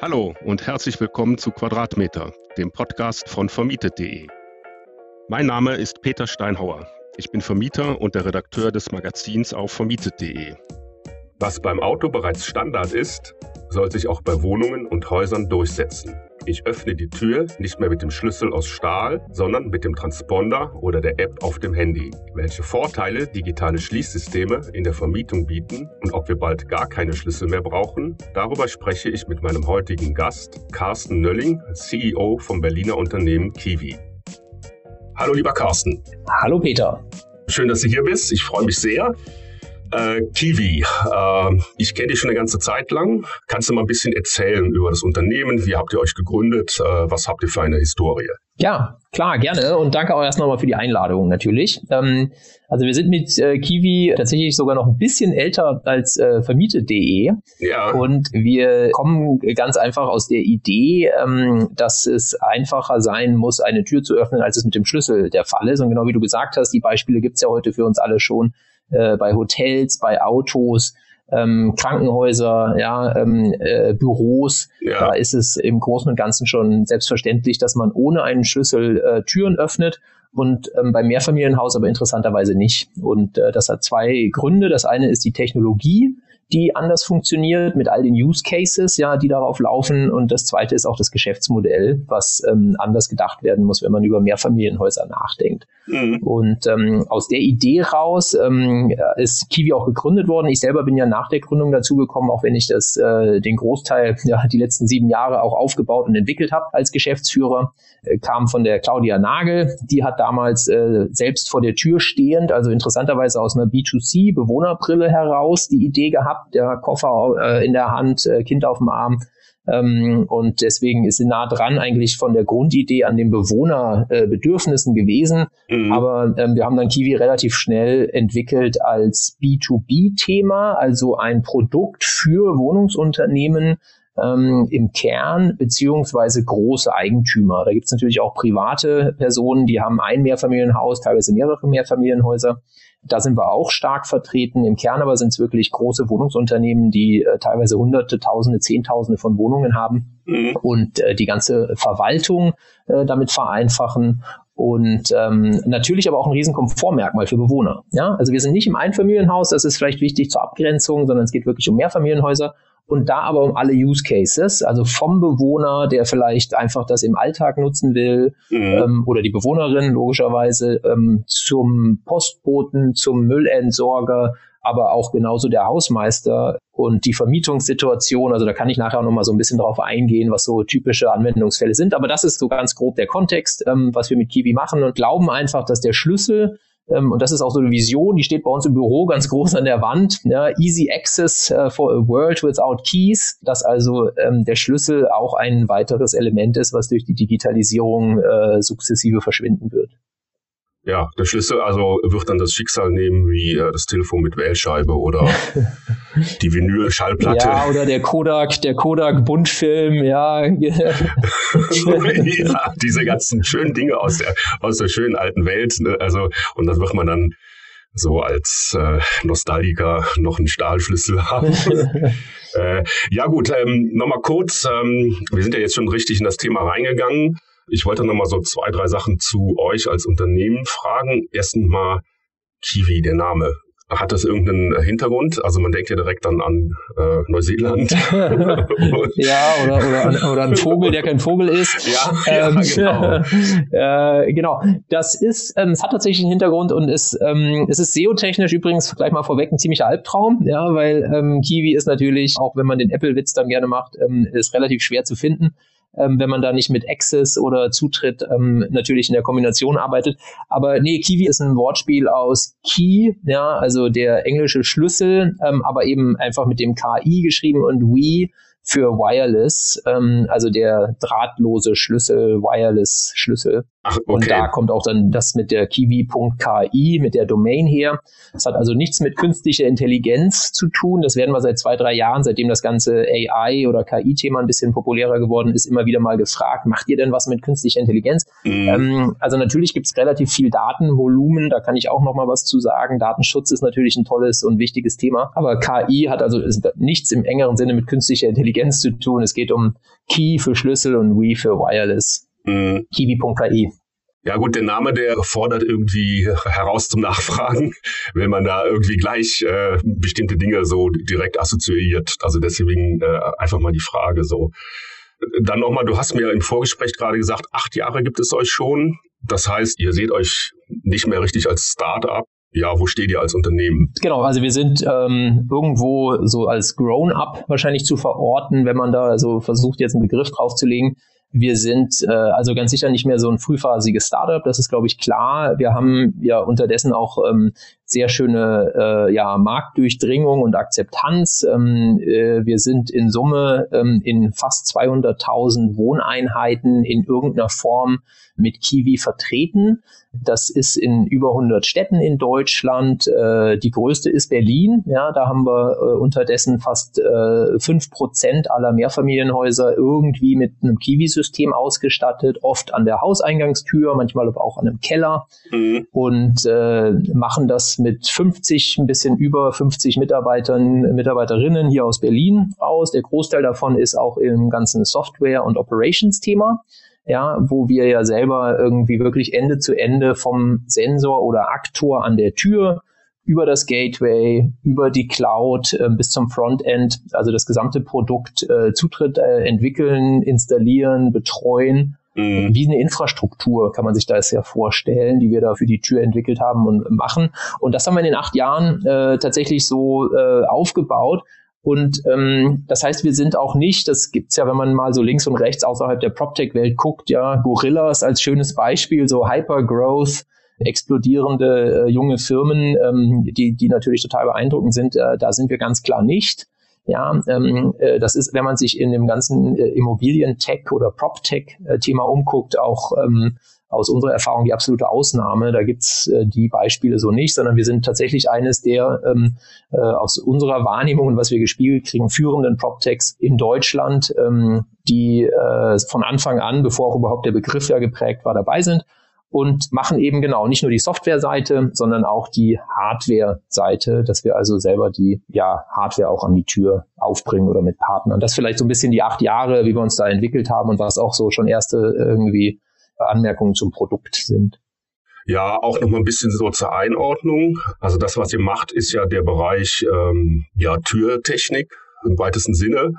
Hallo und herzlich willkommen zu Quadratmeter, dem Podcast von vermietet.de. Mein Name ist Peter Steinhauer. Ich bin Vermieter und der Redakteur des Magazins auf vermietet.de. Was beim Auto bereits Standard ist, soll sich auch bei Wohnungen und Häusern durchsetzen. Ich öffne die Tür nicht mehr mit dem Schlüssel aus Stahl, sondern mit dem Transponder oder der App auf dem Handy. Welche Vorteile digitale Schließsysteme in der Vermietung bieten und ob wir bald gar keine Schlüssel mehr brauchen, darüber spreche ich mit meinem heutigen Gast, Carsten Nölling, CEO vom Berliner Unternehmen Kiwi. Hallo lieber Carsten. Hallo Peter. Schön, dass du hier bist. Ich freue mich sehr. Äh, Kiwi, äh, ich kenne dich schon eine ganze Zeit lang. Kannst du mal ein bisschen erzählen über das Unternehmen? Wie habt ihr euch gegründet? Äh, was habt ihr für eine Historie? Ja, klar, gerne. Und danke auch erst nochmal für die Einladung natürlich. Ähm, also wir sind mit äh, Kiwi tatsächlich sogar noch ein bisschen älter als äh, vermietet.de. Ja. Und wir kommen ganz einfach aus der Idee, ähm, dass es einfacher sein muss, eine Tür zu öffnen, als es mit dem Schlüssel der Fall ist. Und genau wie du gesagt hast, die Beispiele gibt's ja heute für uns alle schon äh, bei Hotels, bei Autos, ähm, Krankenhäuser, ja, ähm, äh, Büros. Ja. Da ist es im Großen und Ganzen schon selbstverständlich, dass man ohne einen Schlüssel äh, Türen öffnet und ähm, beim Mehrfamilienhaus aber interessanterweise nicht. Und äh, das hat zwei Gründe. Das eine ist die Technologie die anders funktioniert mit all den Use Cases, ja, die darauf laufen. Und das zweite ist auch das Geschäftsmodell, was ähm, anders gedacht werden muss, wenn man über Mehrfamilienhäuser nachdenkt. Mhm. Und ähm, aus der Idee raus ähm, ist Kiwi auch gegründet worden. Ich selber bin ja nach der Gründung dazugekommen, auch wenn ich das äh, den Großteil, ja, die letzten sieben Jahre auch aufgebaut und entwickelt habe als Geschäftsführer, äh, kam von der Claudia Nagel. Die hat damals äh, selbst vor der Tür stehend, also interessanterweise aus einer B2C-Bewohnerbrille heraus, die Idee gehabt, der Koffer äh, in der Hand, äh, Kind auf dem Arm. Ähm, und deswegen ist sie nah dran eigentlich von der Grundidee an den Bewohnerbedürfnissen äh, gewesen. Mhm. Aber ähm, wir haben dann Kiwi relativ schnell entwickelt als B2B-Thema, also ein Produkt für Wohnungsunternehmen, ähm, im Kern beziehungsweise große Eigentümer. Da gibt es natürlich auch private Personen, die haben ein Mehrfamilienhaus, teilweise mehrere Mehrfamilienhäuser. Da sind wir auch stark vertreten. Im Kern aber sind es wirklich große Wohnungsunternehmen, die äh, teilweise Hunderte, Tausende, Zehntausende von Wohnungen haben mhm. und äh, die ganze Verwaltung äh, damit vereinfachen und ähm, natürlich aber auch ein riesen Komfortmerkmal für Bewohner. Ja, also wir sind nicht im Einfamilienhaus, das ist vielleicht wichtig zur Abgrenzung, sondern es geht wirklich um Mehrfamilienhäuser und da aber um alle Use Cases, also vom Bewohner, der vielleicht einfach das im Alltag nutzen will, mhm. ähm, oder die Bewohnerin logischerweise, ähm, zum Postboten, zum Müllentsorger, aber auch genauso der Hausmeister und die Vermietungssituation. Also da kann ich nachher auch nochmal so ein bisschen drauf eingehen, was so typische Anwendungsfälle sind. Aber das ist so ganz grob der Kontext, ähm, was wir mit Kiwi machen und glauben einfach, dass der Schlüssel ähm, und das ist auch so eine Vision, die steht bei uns im Büro ganz groß an der Wand. Ja, easy Access uh, for a World Without Keys, dass also ähm, der Schlüssel auch ein weiteres Element ist, was durch die Digitalisierung äh, sukzessive verschwinden wird. Ja, der Schlüssel also wird dann das Schicksal nehmen wie äh, das Telefon mit Wählscheibe oder die Vinyl-Schallplatte. Ja, oder der Kodak, der Kodak-Buntfilm, ja. ja. diese ganzen schönen Dinge aus der, aus der schönen alten Welt. Ne? Also, und das wird man dann so als äh, Nostalgiker noch einen Stahlschlüssel haben. äh, ja gut, ähm, nochmal kurz, ähm, wir sind ja jetzt schon richtig in das Thema reingegangen. Ich wollte noch mal so zwei, drei Sachen zu euch als Unternehmen fragen. Erstens mal Kiwi, der Name. Hat das irgendeinen Hintergrund? Also man denkt ja direkt dann an äh, Neuseeland. ja, oder, oder, oder ein Vogel, der kein Vogel ist. Ja, ähm, ja genau. äh, genau. Das ist, ähm, es hat tatsächlich einen Hintergrund und ist, ähm, es ist SEO-technisch übrigens gleich mal vorweg ein ziemlicher Albtraum, ja, weil ähm, Kiwi ist natürlich, auch wenn man den Apple-Witz dann gerne macht, ähm, ist relativ schwer zu finden ähm, wenn man da nicht mit Access oder Zutritt ähm, natürlich in der Kombination arbeitet. Aber nee, Kiwi ist ein Wortspiel aus Key, ja, also der englische Schlüssel, ähm, aber eben einfach mit dem KI geschrieben und We für Wireless, ähm, also der drahtlose Schlüssel, Wireless Schlüssel. Ach, okay. Und da kommt auch dann das mit der kiwi.ki, mit der Domain her. Das hat also nichts mit künstlicher Intelligenz zu tun. Das werden wir seit zwei, drei Jahren, seitdem das ganze AI oder KI-Thema ein bisschen populärer geworden ist, immer wieder mal gefragt, macht ihr denn was mit künstlicher Intelligenz? Mhm. Ähm, also natürlich gibt es relativ viel Datenvolumen, da kann ich auch noch mal was zu sagen. Datenschutz ist natürlich ein tolles und wichtiges Thema. Aber KI hat also nichts im engeren Sinne mit künstlicher Intelligenz zu tun. Es geht um Key für Schlüssel und We für Wireless. Mhm. Kiwi.ki. Ja gut, der Name, der fordert irgendwie heraus zum Nachfragen, wenn man da irgendwie gleich äh, bestimmte Dinge so direkt assoziiert. Also deswegen äh, einfach mal die Frage so. Dann nochmal, du hast mir im Vorgespräch gerade gesagt, acht Jahre gibt es euch schon. Das heißt, ihr seht euch nicht mehr richtig als Startup. Ja, wo steht ihr als Unternehmen? Genau, also wir sind ähm, irgendwo so als Grown-up wahrscheinlich zu verorten, wenn man da so versucht, jetzt einen Begriff draufzulegen. Wir sind äh, also ganz sicher nicht mehr so ein frühphasiges Startup, das ist, glaube ich, klar. Wir haben ja unterdessen auch ähm, sehr schöne äh, ja, Marktdurchdringung und Akzeptanz. Ähm, äh, wir sind in Summe ähm, in fast 200.000 Wohneinheiten in irgendeiner Form mit Kiwi vertreten. Das ist in über 100 Städten in Deutschland. Äh, die größte ist Berlin. Ja, da haben wir äh, unterdessen fast äh, fünf Prozent aller Mehrfamilienhäuser irgendwie mit einem Kiwi-System ausgestattet, oft an der Hauseingangstür, manchmal auch an einem Keller mhm. und äh, machen das mit 50, ein bisschen über 50 Mitarbeitern, Mitarbeiterinnen hier aus Berlin aus. Der Großteil davon ist auch im ganzen Software- und Operations-Thema ja, wo wir ja selber irgendwie wirklich Ende zu Ende vom Sensor oder Aktor an der Tür über das Gateway, über die Cloud äh, bis zum Frontend, also das gesamte Produkt äh, Zutritt äh, entwickeln, installieren, betreuen. Mhm. Wie eine Infrastruktur kann man sich das ja vorstellen, die wir da für die Tür entwickelt haben und machen. Und das haben wir in den acht Jahren äh, tatsächlich so äh, aufgebaut. Und ähm, das heißt, wir sind auch nicht, das gibt's ja, wenn man mal so links und rechts außerhalb der PropTech-Welt guckt, ja, Gorillas als schönes Beispiel, so Hypergrowth, explodierende äh, junge Firmen, ähm, die, die natürlich total beeindruckend sind, äh, da sind wir ganz klar nicht. Ja, ähm, äh, das ist, wenn man sich in dem ganzen äh, Immobilien-Tech oder PropTech-Thema umguckt, auch ähm, aus unserer Erfahrung die absolute Ausnahme. Da gibt's äh, die Beispiele so nicht, sondern wir sind tatsächlich eines der ähm, äh, aus unserer Wahrnehmung und was wir gespiegelt kriegen, führenden PropTechs in Deutschland, ähm, die äh, von Anfang an, bevor auch überhaupt der Begriff ja geprägt war, dabei sind und machen eben genau nicht nur die Software-Seite, sondern auch die Hardware-Seite, dass wir also selber die ja, Hardware auch an die Tür aufbringen oder mit Partnern. Das vielleicht so ein bisschen die acht Jahre, wie wir uns da entwickelt haben und was auch so schon erste irgendwie Anmerkungen zum Produkt sind. Ja, auch noch mal ein bisschen so zur Einordnung. Also das, was ihr macht, ist ja der Bereich ähm, ja, Türtechnik im weitesten Sinne.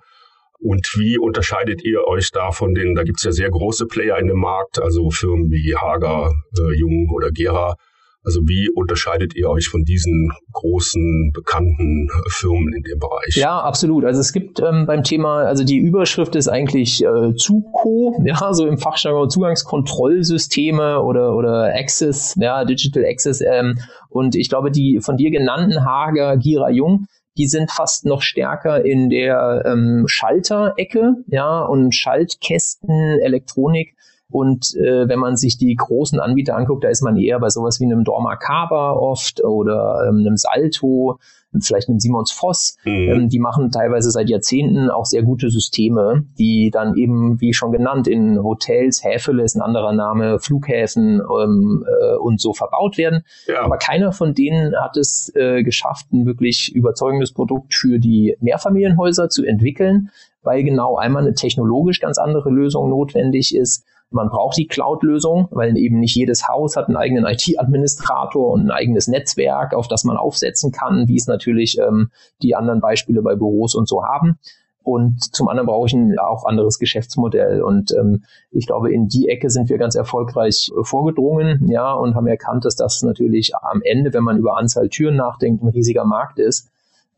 Und wie unterscheidet ihr euch da von den, da gibt's ja sehr große Player in dem Markt, also Firmen wie Hager, äh, Jung oder Gera, also wie unterscheidet ihr euch von diesen großen, bekannten Firmen in dem Bereich? Ja, absolut. Also es gibt ähm, beim Thema, also die Überschrift ist eigentlich äh, ZUCO, ja, so im Fachjargon Zugangskontrollsysteme oder, oder Access, ja, Digital Access. Ähm, und ich glaube, die von dir genannten Hager, Gira Jung, die sind fast noch stärker in der ähm, Schalterecke, ja, und Schaltkästen, Elektronik und äh, wenn man sich die großen Anbieter anguckt, da ist man eher bei sowas wie einem Dormakaba oft oder ähm, einem Salto, vielleicht einem Simons Voss. Mhm. Ähm, die machen teilweise seit Jahrzehnten auch sehr gute Systeme, die dann eben, wie schon genannt, in Hotels, Häfele ist ein anderer Name, Flughäfen ähm, äh, und so verbaut werden. Ja. Aber keiner von denen hat es äh, geschafft, ein wirklich überzeugendes Produkt für die Mehrfamilienhäuser zu entwickeln, weil genau einmal eine technologisch ganz andere Lösung notwendig ist man braucht die Cloud-Lösung, weil eben nicht jedes Haus hat einen eigenen IT-Administrator und ein eigenes Netzwerk, auf das man aufsetzen kann, wie es natürlich ähm, die anderen Beispiele bei Büros und so haben. Und zum anderen brauche ich ein auch anderes Geschäftsmodell. Und ähm, ich glaube, in die Ecke sind wir ganz erfolgreich vorgedrungen, ja, und haben erkannt, dass das natürlich am Ende, wenn man über Anzahl Türen nachdenkt, ein riesiger Markt ist.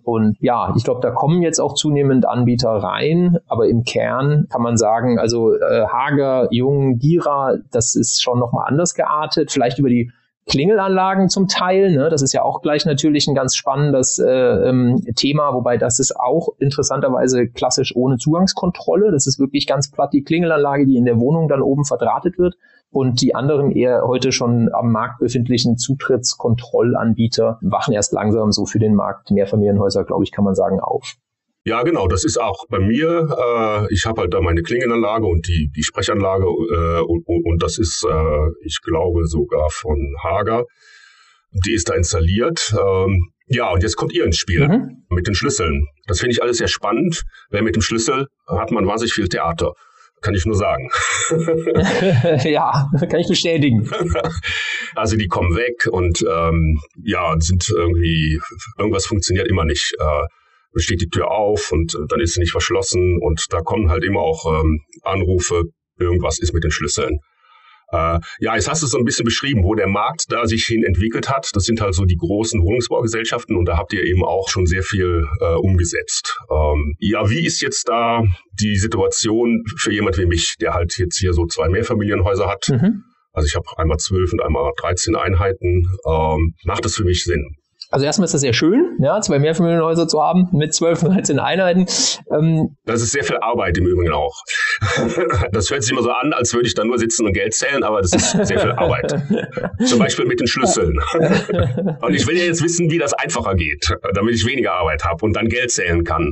Und ja, ich glaube, da kommen jetzt auch zunehmend Anbieter rein, aber im Kern kann man sagen, also äh, Hager, Jung, Gira, das ist schon nochmal anders geartet, vielleicht über die Klingelanlagen zum Teil. Ne? Das ist ja auch gleich natürlich ein ganz spannendes äh, ähm, Thema, wobei das ist auch interessanterweise klassisch ohne Zugangskontrolle. Das ist wirklich ganz platt die Klingelanlage, die in der Wohnung dann oben verdrahtet wird. Und die anderen eher heute schon am Markt befindlichen Zutrittskontrollanbieter wachen erst langsam so für den Markt Mehrfamilienhäuser, glaube ich, kann man sagen, auf. Ja, genau, das ist auch bei mir. Äh, ich habe halt da meine Klingenanlage und die, die Sprechanlage äh, und, und, das ist, äh, ich glaube, sogar von Hager. Die ist da installiert. Ähm, ja, und jetzt kommt ihr ins Spiel mhm. mit den Schlüsseln. Das finde ich alles sehr spannend, weil mit dem Schlüssel hat man wahnsinnig viel Theater. Kann ich nur sagen. ja, kann ich bestätigen. Also die kommen weg und ähm, ja, sind irgendwie, irgendwas funktioniert immer nicht. Äh, steht die Tür auf und äh, dann ist sie nicht verschlossen und da kommen halt immer auch ähm, Anrufe, irgendwas ist mit den Schlüsseln. Äh, ja, jetzt hast du so ein bisschen beschrieben, wo der Markt da sich hin entwickelt hat. Das sind halt so die großen Wohnungsbaugesellschaften und da habt ihr eben auch schon sehr viel äh, umgesetzt. Ähm, ja, wie ist jetzt da die Situation für jemand wie mich, der halt jetzt hier so zwei Mehrfamilienhäuser hat? Mhm. Also ich habe einmal zwölf und einmal 13 Einheiten. Ähm, macht das für mich Sinn? Also erstmal ist das sehr schön, ja, zwei Mehrfamilienhäuser zu haben mit 12, 13 Einheiten. Ähm, das ist sehr viel Arbeit im Übrigen auch. das hört sich immer so an, als würde ich da nur sitzen und Geld zählen, aber das ist sehr viel Arbeit. Zum Beispiel mit den Schlüsseln. und ich will ja jetzt wissen, wie das einfacher geht, damit ich weniger Arbeit habe und dann Geld zählen kann.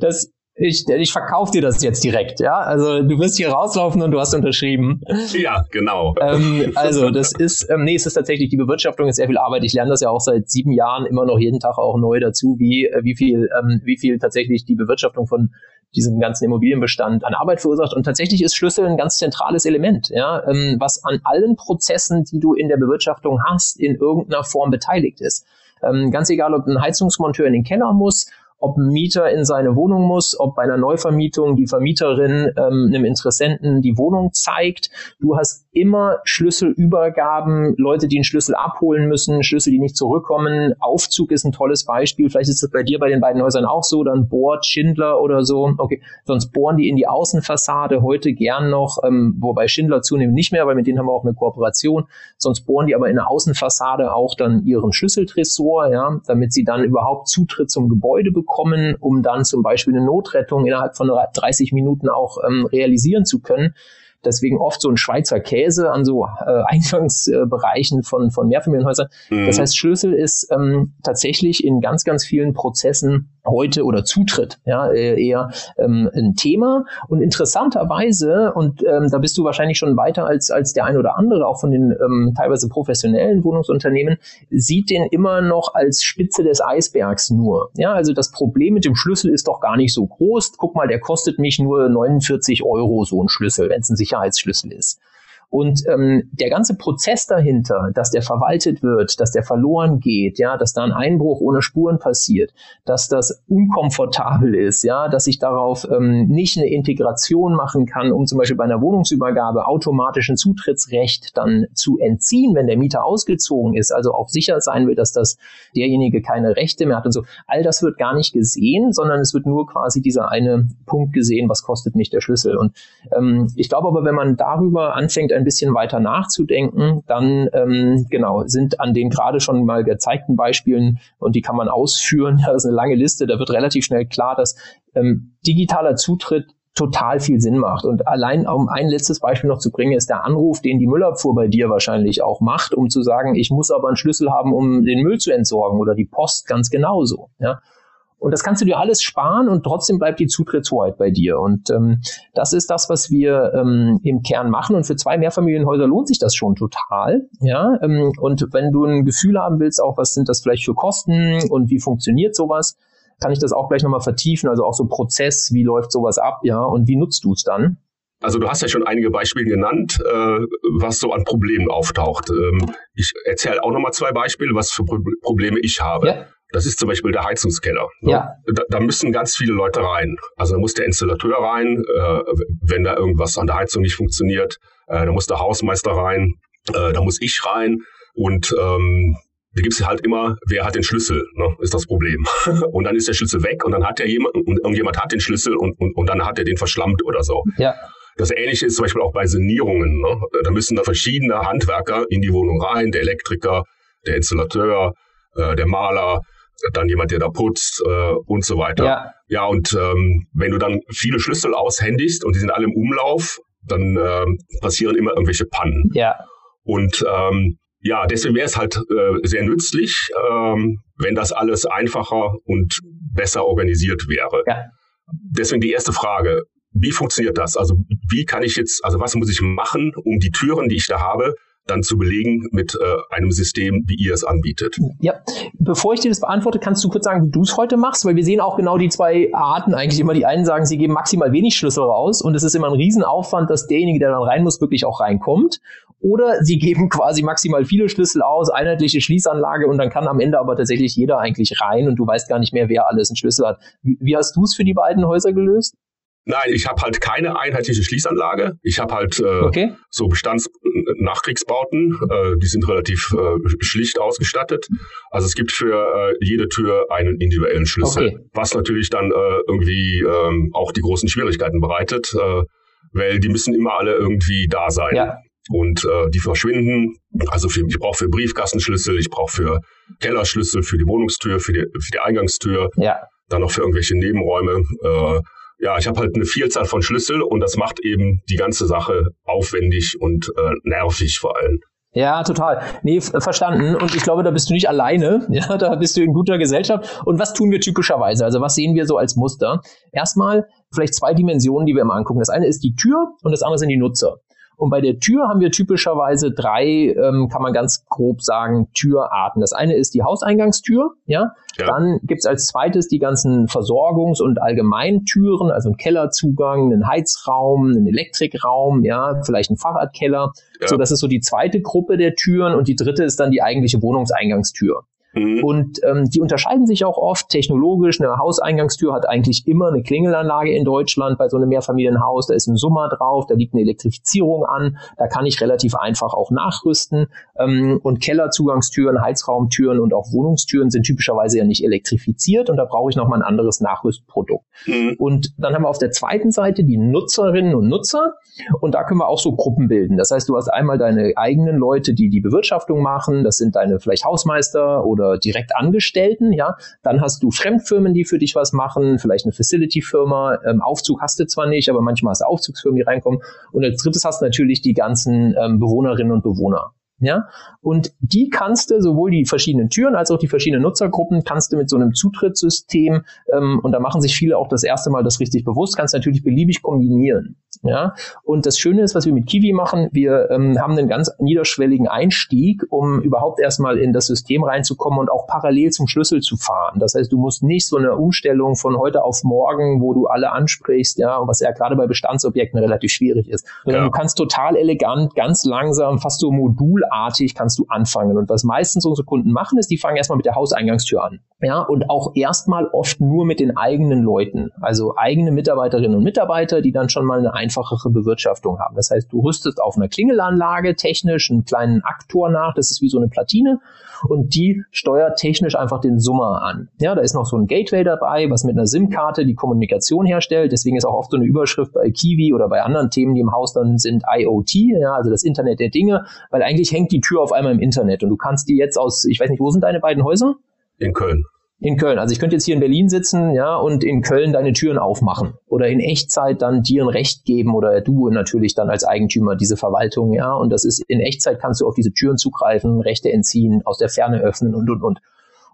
das ich, ich verkaufe dir das jetzt direkt, ja. Also du wirst hier rauslaufen und du hast unterschrieben. Ja, genau. Ähm, also das ist, ähm, nee, es ist tatsächlich, die Bewirtschaftung ist sehr viel Arbeit. Ich lerne das ja auch seit sieben Jahren immer noch jeden Tag auch neu dazu, wie, äh, wie viel, ähm, wie viel tatsächlich die Bewirtschaftung von diesem ganzen Immobilienbestand an Arbeit verursacht. Und tatsächlich ist Schlüssel ein ganz zentrales Element, ja, ähm, was an allen Prozessen, die du in der Bewirtschaftung hast, in irgendeiner Form beteiligt ist. Ähm, ganz egal, ob ein Heizungsmonteur in den Keller muss ob ein Mieter in seine Wohnung muss, ob bei einer Neuvermietung die Vermieterin ähm, einem Interessenten die Wohnung zeigt. Du hast immer Schlüsselübergaben, Leute, die einen Schlüssel abholen müssen, Schlüssel, die nicht zurückkommen. Aufzug ist ein tolles Beispiel. Vielleicht ist es bei dir bei den beiden Häusern auch so. Dann bohrt Schindler oder so. Okay, sonst bohren die in die Außenfassade heute gern noch, ähm, wobei Schindler zunehmend nicht mehr, weil mit denen haben wir auch eine Kooperation. Sonst bohren die aber in der Außenfassade auch dann ihren Schlüsseltresor, ja, damit sie dann überhaupt Zutritt zum Gebäude bekommen, um dann zum Beispiel eine Notrettung innerhalb von 30 Minuten auch ähm, realisieren zu können. Deswegen oft so ein Schweizer Käse an so äh, Eingangsbereichen von, von Mehrfamilienhäusern. Mhm. Das heißt, Schlüssel ist ähm, tatsächlich in ganz, ganz vielen Prozessen heute oder Zutritt, ja, äh, eher ähm, ein Thema. Und interessanterweise, und ähm, da bist du wahrscheinlich schon weiter als, als der ein oder andere, auch von den ähm, teilweise professionellen Wohnungsunternehmen, sieht den immer noch als Spitze des Eisbergs nur. Ja, also das Problem mit dem Schlüssel ist doch gar nicht so groß. Guck mal, der kostet mich nur 49 Euro, so ein Schlüssel, wenn es ein Sicherheitsschlüssel ist. Und ähm, der ganze Prozess dahinter, dass der verwaltet wird, dass der verloren geht, ja, dass da ein Einbruch ohne Spuren passiert, dass das unkomfortabel ist, ja, dass ich darauf ähm, nicht eine Integration machen kann, um zum Beispiel bei einer Wohnungsübergabe automatischen Zutrittsrecht dann zu entziehen, wenn der Mieter ausgezogen ist, also auch sicher sein will, dass das derjenige keine Rechte mehr hat und so. All das wird gar nicht gesehen, sondern es wird nur quasi dieser eine Punkt gesehen, was kostet mich der Schlüssel. Und ähm, ich glaube aber, wenn man darüber anfängt, ein bisschen weiter nachzudenken, dann ähm, genau sind an den gerade schon mal gezeigten Beispielen und die kann man ausführen. Ja, das ist eine lange Liste. Da wird relativ schnell klar, dass ähm, digitaler Zutritt total viel Sinn macht. Und allein um ein letztes Beispiel noch zu bringen, ist der Anruf, den die Müllabfuhr bei dir wahrscheinlich auch macht, um zu sagen, ich muss aber einen Schlüssel haben, um den Müll zu entsorgen oder die Post ganz genauso. Ja. Und das kannst du dir alles sparen und trotzdem bleibt die Zutrittshoheit bei dir. Und ähm, das ist das, was wir ähm, im Kern machen. Und für zwei Mehrfamilienhäuser lohnt sich das schon total. Ja, ähm, und wenn du ein Gefühl haben willst, auch was sind das vielleicht für Kosten und wie funktioniert sowas, kann ich das auch gleich nochmal vertiefen. Also auch so Prozess, wie läuft sowas ab, ja, und wie nutzt du es dann? Also du hast ja schon einige Beispiele genannt, äh, was so an Problemen auftaucht. Ähm, ich erzähle auch nochmal zwei Beispiele, was für Pro Probleme ich habe. Ja. Das ist zum Beispiel der Heizungskeller. Ne? Ja. Da, da, müssen ganz viele Leute rein. Also da muss der Installateur rein, äh, wenn da irgendwas an der Heizung nicht funktioniert. Äh, da muss der Hausmeister rein. Äh, da muss ich rein. Und ähm, da gibt es halt immer, wer hat den Schlüssel, ne, ist das Problem. und dann ist der Schlüssel weg und dann hat er jemand, und irgendjemand hat den Schlüssel und, und, und dann hat er den verschlammt oder so. Ja. Das Ähnliche ist zum Beispiel auch bei Sanierungen. Ne? Da müssen da verschiedene Handwerker in die Wohnung rein, der Elektriker, der Installateur, äh, der Maler, dann jemand, der da putzt äh, und so weiter. Ja, ja und ähm, wenn du dann viele Schlüssel aushändigst und die sind alle im Umlauf, dann äh, passieren immer irgendwelche Pannen. Ja. Und ähm, ja, deswegen wäre es halt äh, sehr nützlich, ähm, wenn das alles einfacher und besser organisiert wäre. Ja. Deswegen die erste Frage, wie funktioniert das? Also wie kann ich jetzt, also was muss ich machen, um die Türen, die ich da habe, dann zu belegen mit äh, einem System, wie ihr es anbietet. Ja, bevor ich dir das beantworte, kannst du kurz sagen, wie du es heute machst, weil wir sehen auch genau die zwei Arten eigentlich immer. Die einen sagen, sie geben maximal wenig Schlüssel raus und es ist immer ein Riesenaufwand, dass derjenige, der dann rein muss, wirklich auch reinkommt. Oder sie geben quasi maximal viele Schlüssel aus, einheitliche Schließanlage und dann kann am Ende aber tatsächlich jeder eigentlich rein und du weißt gar nicht mehr, wer alles einen Schlüssel hat. Wie, wie hast du es für die beiden Häuser gelöst? Nein, ich habe halt keine einheitliche Schließanlage. Ich habe halt äh, okay. so Bestands-Nachkriegsbauten, äh, die sind relativ äh, schlicht ausgestattet. Also es gibt für äh, jede Tür einen individuellen Schlüssel, okay. was natürlich dann äh, irgendwie äh, auch die großen Schwierigkeiten bereitet, äh, weil die müssen immer alle irgendwie da sein. Ja. Und äh, die verschwinden. Also für, ich brauche für Briefkastenschlüssel, ich brauche für Kellerschlüssel, für die Wohnungstür, für die, für die Eingangstür, ja. dann noch für irgendwelche Nebenräume. Äh, ja, ich habe halt eine Vielzahl von Schlüssel und das macht eben die ganze Sache aufwendig und äh, nervig vor allem. Ja, total. Nee, verstanden. Und ich glaube, da bist du nicht alleine. Ja, da bist du in guter Gesellschaft. Und was tun wir typischerweise? Also was sehen wir so als Muster? Erstmal vielleicht zwei Dimensionen, die wir immer angucken. Das eine ist die Tür und das andere sind die Nutzer. Und bei der Tür haben wir typischerweise drei, ähm, kann man ganz grob sagen, Türarten. Das eine ist die Hauseingangstür, ja. ja. Dann gibt's als zweites die ganzen Versorgungs- und Allgemeintüren, also ein Kellerzugang, einen Heizraum, einen Elektrikraum, ja, vielleicht ein Fahrradkeller. Ja. So, das ist so die zweite Gruppe der Türen und die dritte ist dann die eigentliche Wohnungseingangstür. Mhm. Und ähm, die unterscheiden sich auch oft technologisch. Eine Hauseingangstür hat eigentlich immer eine Klingelanlage in Deutschland bei so einem Mehrfamilienhaus. Da ist ein Summer drauf, da liegt eine Elektrifizierung an. Da kann ich relativ einfach auch nachrüsten. Ähm, und Kellerzugangstüren, Heizraumtüren und auch Wohnungstüren sind typischerweise ja nicht elektrifiziert und da brauche ich nochmal ein anderes Nachrüstprodukt. Mhm. Und dann haben wir auf der zweiten Seite die Nutzerinnen und Nutzer und da können wir auch so Gruppen bilden. Das heißt, du hast einmal deine eigenen Leute, die die Bewirtschaftung machen. Das sind deine vielleicht Hausmeister oder oder direkt Angestellten, ja. Dann hast du Fremdfirmen, die für dich was machen, vielleicht eine Facility-Firma. Ähm, Aufzug hast du zwar nicht, aber manchmal hast du Aufzugsfirmen, die reinkommen. Und als drittes hast du natürlich die ganzen ähm, Bewohnerinnen und Bewohner. Ja, und die kannst du, sowohl die verschiedenen Türen als auch die verschiedenen Nutzergruppen, kannst du mit so einem Zutrittssystem, ähm, und da machen sich viele auch das erste Mal das richtig bewusst, kannst du natürlich beliebig kombinieren. Ja, und das Schöne ist, was wir mit Kiwi machen, wir ähm, haben einen ganz niederschwelligen Einstieg, um überhaupt erstmal in das System reinzukommen und auch parallel zum Schlüssel zu fahren. Das heißt, du musst nicht so eine Umstellung von heute auf morgen, wo du alle ansprichst, ja, was ja gerade bei Bestandsobjekten relativ schwierig ist, sondern ja. du kannst total elegant, ganz langsam, fast so modulartig kannst du anfangen. Und was meistens unsere Kunden machen, ist, die fangen erstmal mit der Hauseingangstür an. Ja, und auch erstmal oft nur mit den eigenen Leuten, also eigene Mitarbeiterinnen und Mitarbeiter, die dann schon mal eine einfachere Bewirtschaftung haben. Das heißt, du rüstest auf einer Klingelanlage technisch einen kleinen Aktor nach, das ist wie so eine Platine und die steuert technisch einfach den Summer an. Ja, da ist noch so ein Gateway dabei, was mit einer SIM-Karte die Kommunikation herstellt. Deswegen ist auch oft so eine Überschrift bei Kiwi oder bei anderen Themen, die im Haus dann sind IoT, ja, also das Internet der Dinge, weil eigentlich hängt die Tür auf einmal im Internet und du kannst die jetzt aus, ich weiß nicht, wo sind deine beiden Häuser? In Köln in Köln. Also ich könnte jetzt hier in Berlin sitzen, ja, und in Köln deine Türen aufmachen oder in Echtzeit dann dir ein Recht geben oder du natürlich dann als Eigentümer diese Verwaltung, ja, und das ist in Echtzeit kannst du auf diese Türen zugreifen, Rechte entziehen, aus der Ferne öffnen und und und.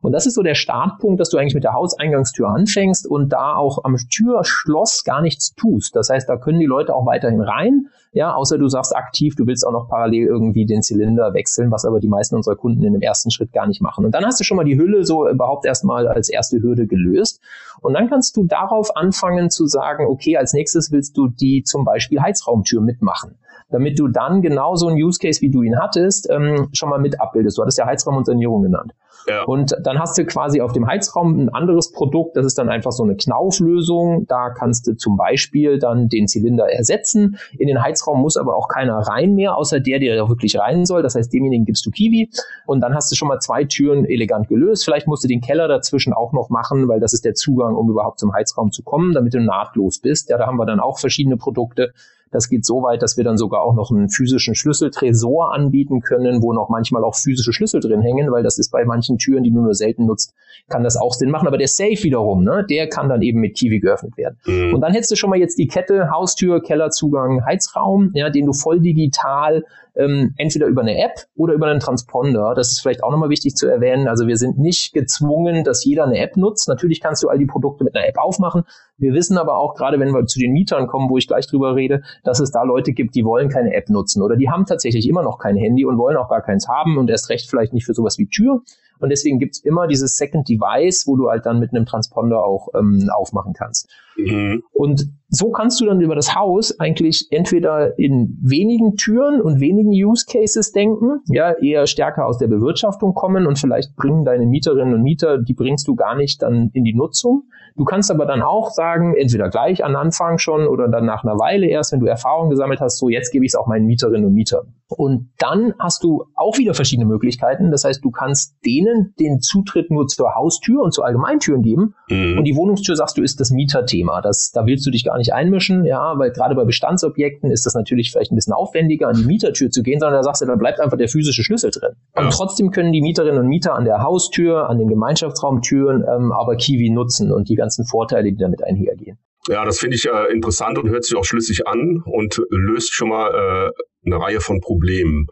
Und das ist so der Startpunkt, dass du eigentlich mit der Hauseingangstür anfängst und da auch am Türschloss gar nichts tust. Das heißt, da können die Leute auch weiterhin rein, ja, außer du sagst aktiv, du willst auch noch parallel irgendwie den Zylinder wechseln, was aber die meisten unserer Kunden in dem ersten Schritt gar nicht machen. Und dann hast du schon mal die Hülle so überhaupt erstmal als erste Hürde gelöst. Und dann kannst du darauf anfangen zu sagen, okay, als nächstes willst du die zum Beispiel Heizraumtür mitmachen damit du dann genau so einen Use Case, wie du ihn hattest, ähm, schon mal mit abbildest. Du hattest ja Heizraum und Sanierung genannt. Ja. Und dann hast du quasi auf dem Heizraum ein anderes Produkt, das ist dann einfach so eine Knauflösung. Da kannst du zum Beispiel dann den Zylinder ersetzen. In den Heizraum muss aber auch keiner rein mehr, außer der, der da wirklich rein soll. Das heißt, demjenigen gibst du Kiwi. Und dann hast du schon mal zwei Türen elegant gelöst. Vielleicht musst du den Keller dazwischen auch noch machen, weil das ist der Zugang, um überhaupt zum Heizraum zu kommen, damit du nahtlos bist. Ja, da haben wir dann auch verschiedene Produkte. Das geht so weit, dass wir dann sogar auch noch einen physischen Schlüsseltresor anbieten können, wo noch manchmal auch physische Schlüssel drin hängen, weil das ist bei manchen Türen, die du nur selten nutzt, kann das auch Sinn machen. Aber der Safe wiederum, ne, der kann dann eben mit Kiwi geöffnet werden. Mhm. Und dann hättest du schon mal jetzt die Kette Haustür, Kellerzugang, Heizraum, ja, den du voll digital ähm, entweder über eine App oder über einen Transponder. Das ist vielleicht auch nochmal wichtig zu erwähnen. Also wir sind nicht gezwungen, dass jeder eine App nutzt. Natürlich kannst du all die Produkte mit einer App aufmachen. Wir wissen aber auch, gerade wenn wir zu den Mietern kommen, wo ich gleich drüber rede, dass es da Leute gibt, die wollen keine App nutzen oder die haben tatsächlich immer noch kein Handy und wollen auch gar keins haben und erst recht vielleicht nicht für sowas wie Tür. Und deswegen gibt's immer dieses Second Device, wo du halt dann mit einem Transponder auch ähm, aufmachen kannst. Mhm. Und so kannst du dann über das Haus eigentlich entweder in wenigen Türen und wenigen Use Cases denken, ja, eher stärker aus der Bewirtschaftung kommen und vielleicht bringen deine Mieterinnen und Mieter, die bringst du gar nicht dann in die Nutzung. Du kannst aber dann auch sagen, entweder gleich an Anfang schon oder dann nach einer Weile erst, wenn du Erfahrung gesammelt hast, so jetzt gebe ich es auch meinen Mieterinnen und Mietern. Und dann hast du auch wieder verschiedene Möglichkeiten. Das heißt, du kannst denen den Zutritt nur zur Haustür und zu Allgemeintüren geben. Mhm. Und die Wohnungstür, sagst du, ist das Mieterthema. Das, da willst du dich gar nicht einmischen, ja, weil gerade bei Bestandsobjekten ist das natürlich vielleicht ein bisschen aufwendiger, an die Mietertür zu gehen, sondern da sagst du, da bleibt einfach der physische Schlüssel drin. Und trotzdem können die Mieterinnen und Mieter an der Haustür, an den Gemeinschaftsraumtüren ähm, aber Kiwi nutzen und die ganzen Vorteile, die damit einhergehen. Ja, das finde ich äh, interessant und hört sich auch schlüssig an und löst schon mal äh, eine Reihe von Problemen.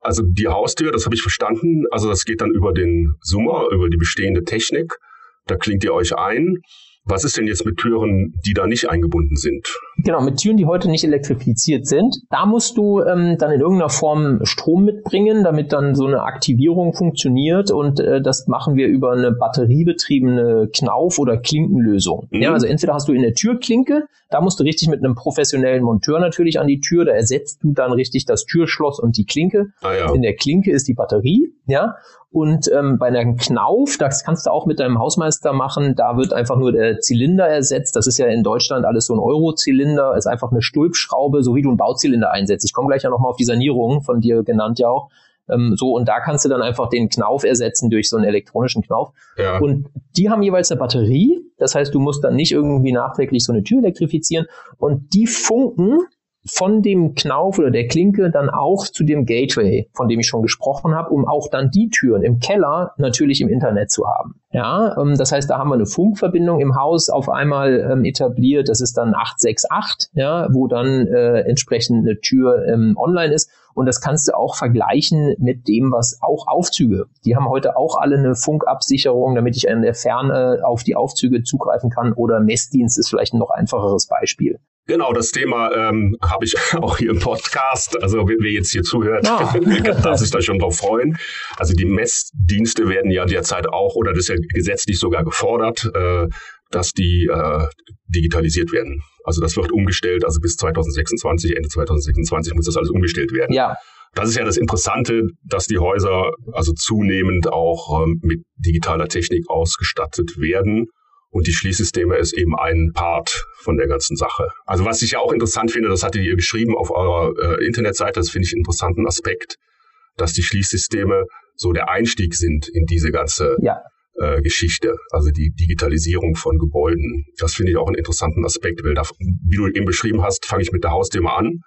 Also die Haustür, das habe ich verstanden. Also das geht dann über den Summer, über die bestehende Technik. Da klingt ihr euch ein. Was ist denn jetzt mit Türen, die da nicht eingebunden sind? Genau, mit Türen, die heute nicht elektrifiziert sind. Da musst du ähm, dann in irgendeiner Form Strom mitbringen, damit dann so eine Aktivierung funktioniert. Und äh, das machen wir über eine batteriebetriebene Knauf- oder Klinkenlösung. Mhm. Ja, also entweder hast du in der Türklinke, da musst du richtig mit einem professionellen Monteur natürlich an die Tür, da ersetzt du dann richtig das Türschloss und die Klinke. Ah, ja. In der Klinke ist die Batterie, ja. Und ähm, bei einem Knauf, das kannst du auch mit deinem Hausmeister machen, da wird einfach nur der Zylinder ersetzt. Das ist ja in Deutschland alles so ein Euro-Zylinder, ist einfach eine Stulpschraube, so wie du einen Bauzylinder einsetzt. Ich komme gleich ja nochmal auf die Sanierung von dir genannt ja auch. Ähm, so, und da kannst du dann einfach den Knauf ersetzen durch so einen elektronischen Knauf. Ja. Und die haben jeweils eine Batterie. Das heißt, du musst dann nicht irgendwie nachträglich so eine Tür elektrifizieren. Und die funken von dem Knauf oder der Klinke dann auch zu dem Gateway, von dem ich schon gesprochen habe, um auch dann die Türen im Keller natürlich im Internet zu haben. Ja, ähm, das heißt, da haben wir eine Funkverbindung im Haus auf einmal ähm, etabliert. Das ist dann 868, ja, wo dann äh, entsprechend eine Tür ähm, online ist. Und das kannst du auch vergleichen mit dem, was auch Aufzüge. Die haben heute auch alle eine Funkabsicherung, damit ich in der Ferne auf die Aufzüge zugreifen kann. Oder Messdienst ist vielleicht ein noch einfacheres Beispiel. Genau, das Thema ähm, habe ich auch hier im Podcast. Also wer jetzt hier zuhört, ah. darf sich da schon drauf freuen. Also die Messdienste werden ja derzeit auch, oder das ist ja gesetzlich sogar gefordert, äh, dass die äh, digitalisiert werden. Also das wird umgestellt, also bis 2026, Ende 2026 muss das alles umgestellt werden. Ja. Das ist ja das Interessante, dass die Häuser also zunehmend auch ähm, mit digitaler Technik ausgestattet werden. Und die Schließsysteme ist eben ein Part von der ganzen Sache. Also was ich ja auch interessant finde, das hattet ihr geschrieben auf eurer äh, Internetseite, das finde ich einen interessanten Aspekt, dass die Schließsysteme so der Einstieg sind in diese ganze ja. Äh, Geschichte, also die Digitalisierung von Gebäuden. Das finde ich auch einen interessanten Aspekt, weil da, wie du eben beschrieben hast, fange ich mit der Haustür an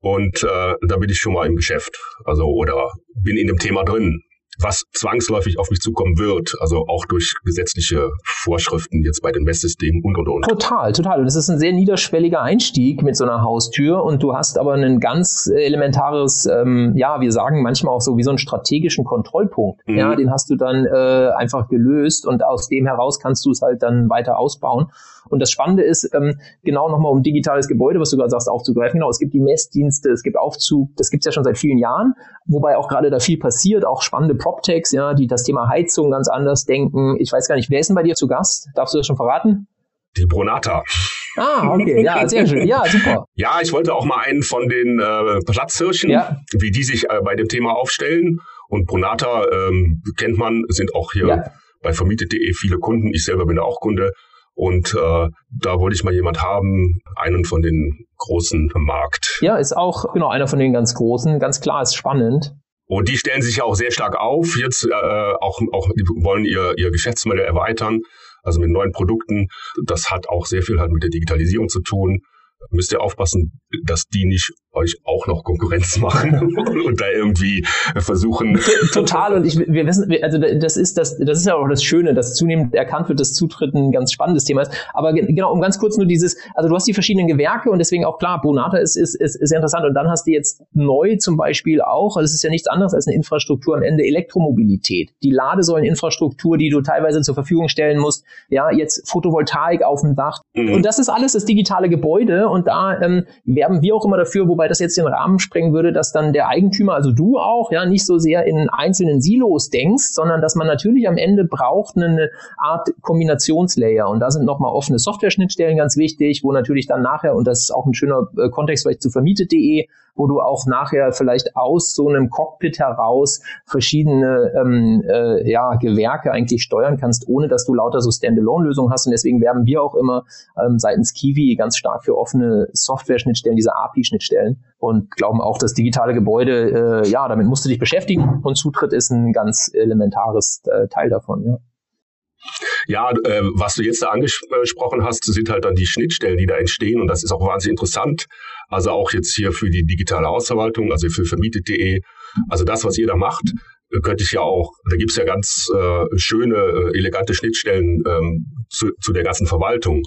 und äh, da bin ich schon mal im Geschäft, also oder bin in dem Thema drin was zwangsläufig auf mich zukommen wird, also auch durch gesetzliche Vorschriften jetzt bei den Messsystemen und und und. Total, total. Und es ist ein sehr niederschwelliger Einstieg mit so einer Haustür und du hast aber ein ganz elementares, ähm, ja, wir sagen manchmal auch so wie so einen strategischen Kontrollpunkt. Mhm. Ja, den hast du dann äh, einfach gelöst und aus dem heraus kannst du es halt dann weiter ausbauen. Und das Spannende ist, ähm, genau nochmal um digitales Gebäude, was du gerade sagst, aufzugreifen. Genau, es gibt die Messdienste, es gibt Aufzug, das gibt's ja schon seit vielen Jahren, wobei auch gerade da viel passiert, auch spannende PropTechs, ja, die das Thema Heizung ganz anders denken. Ich weiß gar nicht, wer ist denn bei dir zu Gast? Darfst du das schon verraten? Die Bronata. Ah, okay, ja, sehr schön. Ja, super. Ja, ich wollte auch mal einen von den äh, Platzhirschen, ja. wie die sich äh, bei dem Thema aufstellen. Und Bronata ähm, kennt man, sind auch hier ja. bei vermietet.de viele Kunden. Ich selber bin da auch Kunde. Und äh, da wollte ich mal jemand haben, einen von den großen Markt. Ja, ist auch genau einer von den ganz großen. Ganz klar, ist spannend. Und die stellen sich ja auch sehr stark auf. Jetzt äh, auch, auch die wollen ihr, ihr Geschäftsmodell erweitern, also mit neuen Produkten. Das hat auch sehr viel halt mit der Digitalisierung zu tun. Müsst ihr aufpassen, dass die nicht euch auch noch Konkurrenz machen und da irgendwie versuchen. Total. Und ich, wir wissen, also das ist das, das ist ja auch das Schöne, dass zunehmend erkannt wird, dass Zutritt ein ganz spannendes Thema ist. Aber genau, um ganz kurz nur dieses, also du hast die verschiedenen Gewerke und deswegen auch klar, Bonata ist, ist, ist, ist sehr interessant. Und dann hast du jetzt neu zum Beispiel auch, also es ist ja nichts anderes als eine Infrastruktur am Ende Elektromobilität. Die Ladesäuleninfrastruktur, die du teilweise zur Verfügung stellen musst. Ja, jetzt Photovoltaik auf dem Dach. Mhm. Und das ist alles das digitale Gebäude. Und da ähm, werben wir auch immer dafür, wobei das jetzt den Rahmen sprengen würde, dass dann der Eigentümer, also du auch, ja, nicht so sehr in einzelnen Silos denkst, sondern dass man natürlich am Ende braucht eine Art Kombinationslayer. Und da sind nochmal offene Software-Schnittstellen ganz wichtig, wo natürlich dann nachher, und das ist auch ein schöner äh, Kontext vielleicht zu vermietet.de, wo du auch nachher vielleicht aus so einem Cockpit heraus verschiedene ähm, äh, ja, Gewerke eigentlich steuern kannst, ohne dass du lauter so Standalone-Lösungen hast. Und deswegen werben wir auch immer ähm, seitens Kiwi ganz stark für offene Software-Schnittstellen, diese API-Schnittstellen und glauben auch, das digitale Gebäude, äh, ja, damit musst du dich beschäftigen und Zutritt ist ein ganz elementares äh, Teil davon. Ja. Ja, äh, was du jetzt da angesprochen hast, sind halt dann die Schnittstellen, die da entstehen und das ist auch wahnsinnig interessant. Also auch jetzt hier für die digitale Hausverwaltung, also für vermietet.de. Also das, was ihr da macht, könnte ich ja auch, da gibt's ja ganz äh, schöne, äh, elegante Schnittstellen ähm, zu, zu der ganzen Verwaltung.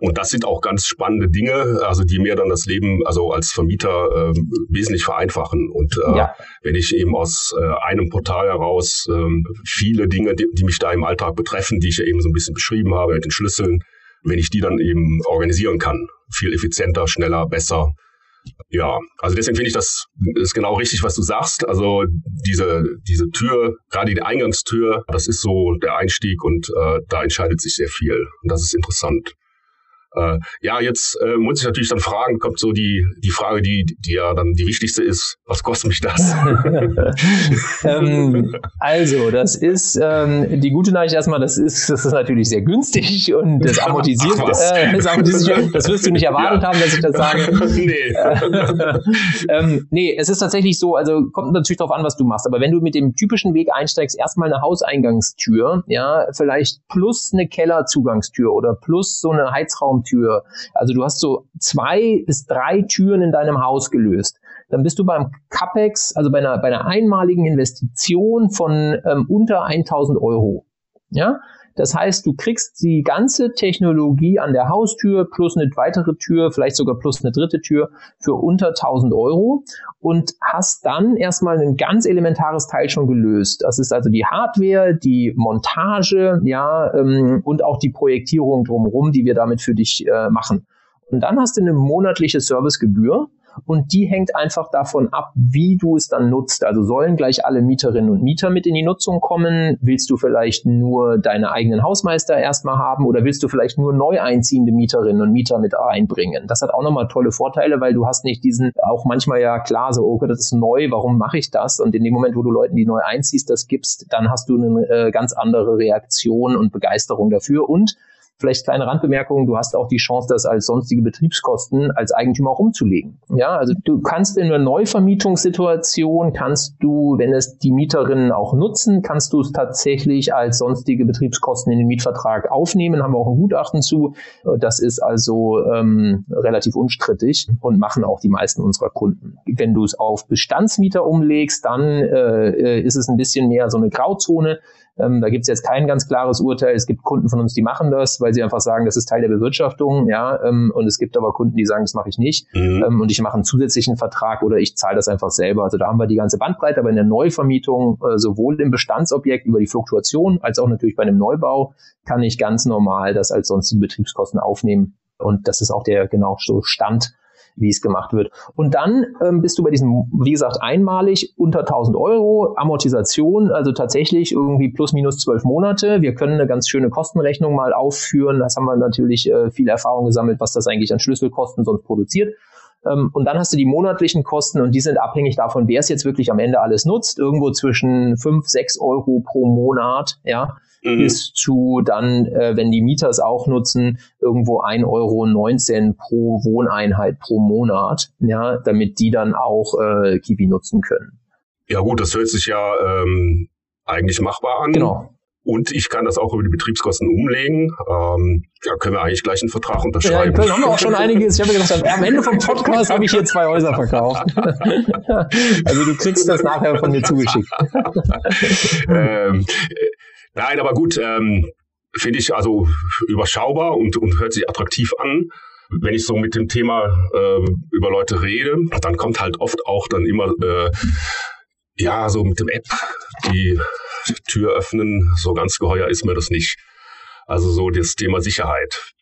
Und das sind auch ganz spannende Dinge, also die mir dann das Leben, also als Vermieter äh, wesentlich vereinfachen. Und äh, ja. wenn ich eben aus äh, einem Portal heraus äh, viele Dinge, die, die mich da im Alltag betreffen, die ich ja eben so ein bisschen beschrieben habe mit den Schlüsseln, wenn ich die dann eben organisieren kann, viel effizienter, schneller, besser. Ja, also deswegen finde ich das ist genau richtig, was du sagst. Also diese diese Tür, gerade die Eingangstür, das ist so der Einstieg und äh, da entscheidet sich sehr viel. Und das ist interessant. Äh, ja, jetzt äh, muss ich natürlich dann fragen, kommt so die, die Frage, die, die ja dann die wichtigste ist, was kostet mich das? ähm, also, das ist ähm, die gute Nachricht erstmal, das ist, das ist natürlich sehr günstig und das amortisiert, Ach, äh, das, amortisiert das wirst du nicht erwartet ja. haben, dass ich das sage. nee. ähm, nee, es ist tatsächlich so, also kommt natürlich darauf an, was du machst, aber wenn du mit dem typischen Weg einsteigst, erstmal eine Hauseingangstür, ja, vielleicht plus eine Kellerzugangstür oder plus so eine Heizraum Raumtür. Also du hast so zwei bis drei Türen in deinem Haus gelöst. Dann bist du beim CAPEX, also bei einer, bei einer einmaligen Investition von ähm, unter 1000 Euro. Ja, das heißt, du kriegst die ganze Technologie an der Haustür plus eine weitere Tür, vielleicht sogar plus eine dritte Tür für unter 1000 Euro und hast dann erstmal ein ganz elementares Teil schon gelöst. Das ist also die Hardware, die Montage, ja, ähm, und auch die Projektierung drumherum, die wir damit für dich äh, machen. Und dann hast du eine monatliche Servicegebühr und die hängt einfach davon ab, wie du es dann nutzt. Also sollen gleich alle Mieterinnen und Mieter mit in die Nutzung kommen? Willst du vielleicht nur deine eigenen Hausmeister erstmal haben oder willst du vielleicht nur neu einziehende Mieterinnen und Mieter mit einbringen? Das hat auch nochmal tolle Vorteile, weil du hast nicht diesen, auch manchmal ja klar, so, okay, das ist neu, warum mache ich das? Und in dem Moment, wo du Leuten, die neu einziehst, das gibst, dann hast du eine äh, ganz andere Reaktion und Begeisterung dafür und Vielleicht kleine Randbemerkung, du hast auch die Chance, das als sonstige Betriebskosten als Eigentümer auch umzulegen. Ja, also du kannst in einer Neuvermietungssituation, kannst du, wenn es die Mieterinnen auch nutzen, kannst du es tatsächlich als sonstige Betriebskosten in den Mietvertrag aufnehmen, haben wir auch ein Gutachten zu. Das ist also ähm, relativ unstrittig und machen auch die meisten unserer Kunden. Wenn du es auf Bestandsmieter umlegst, dann äh, äh ist es ein bisschen mehr so eine Grauzone. Ähm, da gibt es jetzt kein ganz klares Urteil. Es gibt Kunden von uns, die machen das, weil sie einfach sagen, das ist Teil der Bewirtschaftung, ja. Ähm, und es gibt aber Kunden, die sagen, das mache ich nicht. Mhm. Ähm, und ich mache einen zusätzlichen Vertrag oder ich zahle das einfach selber. Also da haben wir die ganze Bandbreite, aber in der Neuvermietung, äh, sowohl im Bestandsobjekt über die Fluktuation als auch natürlich bei einem Neubau, kann ich ganz normal das als sonstige Betriebskosten aufnehmen. Und das ist auch der genau so Stand wie es gemacht wird. Und dann ähm, bist du bei diesem, wie gesagt, einmalig unter 1000 Euro, Amortisation, also tatsächlich irgendwie plus minus zwölf Monate. Wir können eine ganz schöne Kostenrechnung mal aufführen. Das haben wir natürlich äh, viel Erfahrung gesammelt, was das eigentlich an Schlüsselkosten sonst produziert. Ähm, und dann hast du die monatlichen Kosten und die sind abhängig davon, wer es jetzt wirklich am Ende alles nutzt. Irgendwo zwischen fünf, sechs Euro pro Monat, ja mhm. bis zu dann, äh, wenn die Mieter es auch nutzen, irgendwo 1,19 Euro pro Wohneinheit pro Monat, ja, damit die dann auch äh, Kiwi nutzen können. Ja gut, das hört sich ja ähm, eigentlich machbar an. Genau. und ich kann das auch über die Betriebskosten umlegen. Ähm, ja, können wir eigentlich gleich einen Vertrag unterschreiben. Ja, in Köln haben wir auch schon einiges. Ich habe mir gedacht, am Ende vom Podcast habe ich hier zwei Häuser verkauft. also du kriegst das nachher von mir zugeschickt. ähm, nein, aber gut, ähm, finde ich also überschaubar und, und hört sich attraktiv an wenn ich so mit dem Thema äh, über Leute rede, dann kommt halt oft auch dann immer äh, ja so mit dem App die Tür öffnen, so ganz geheuer ist mir das nicht. Also so das Thema Sicherheit.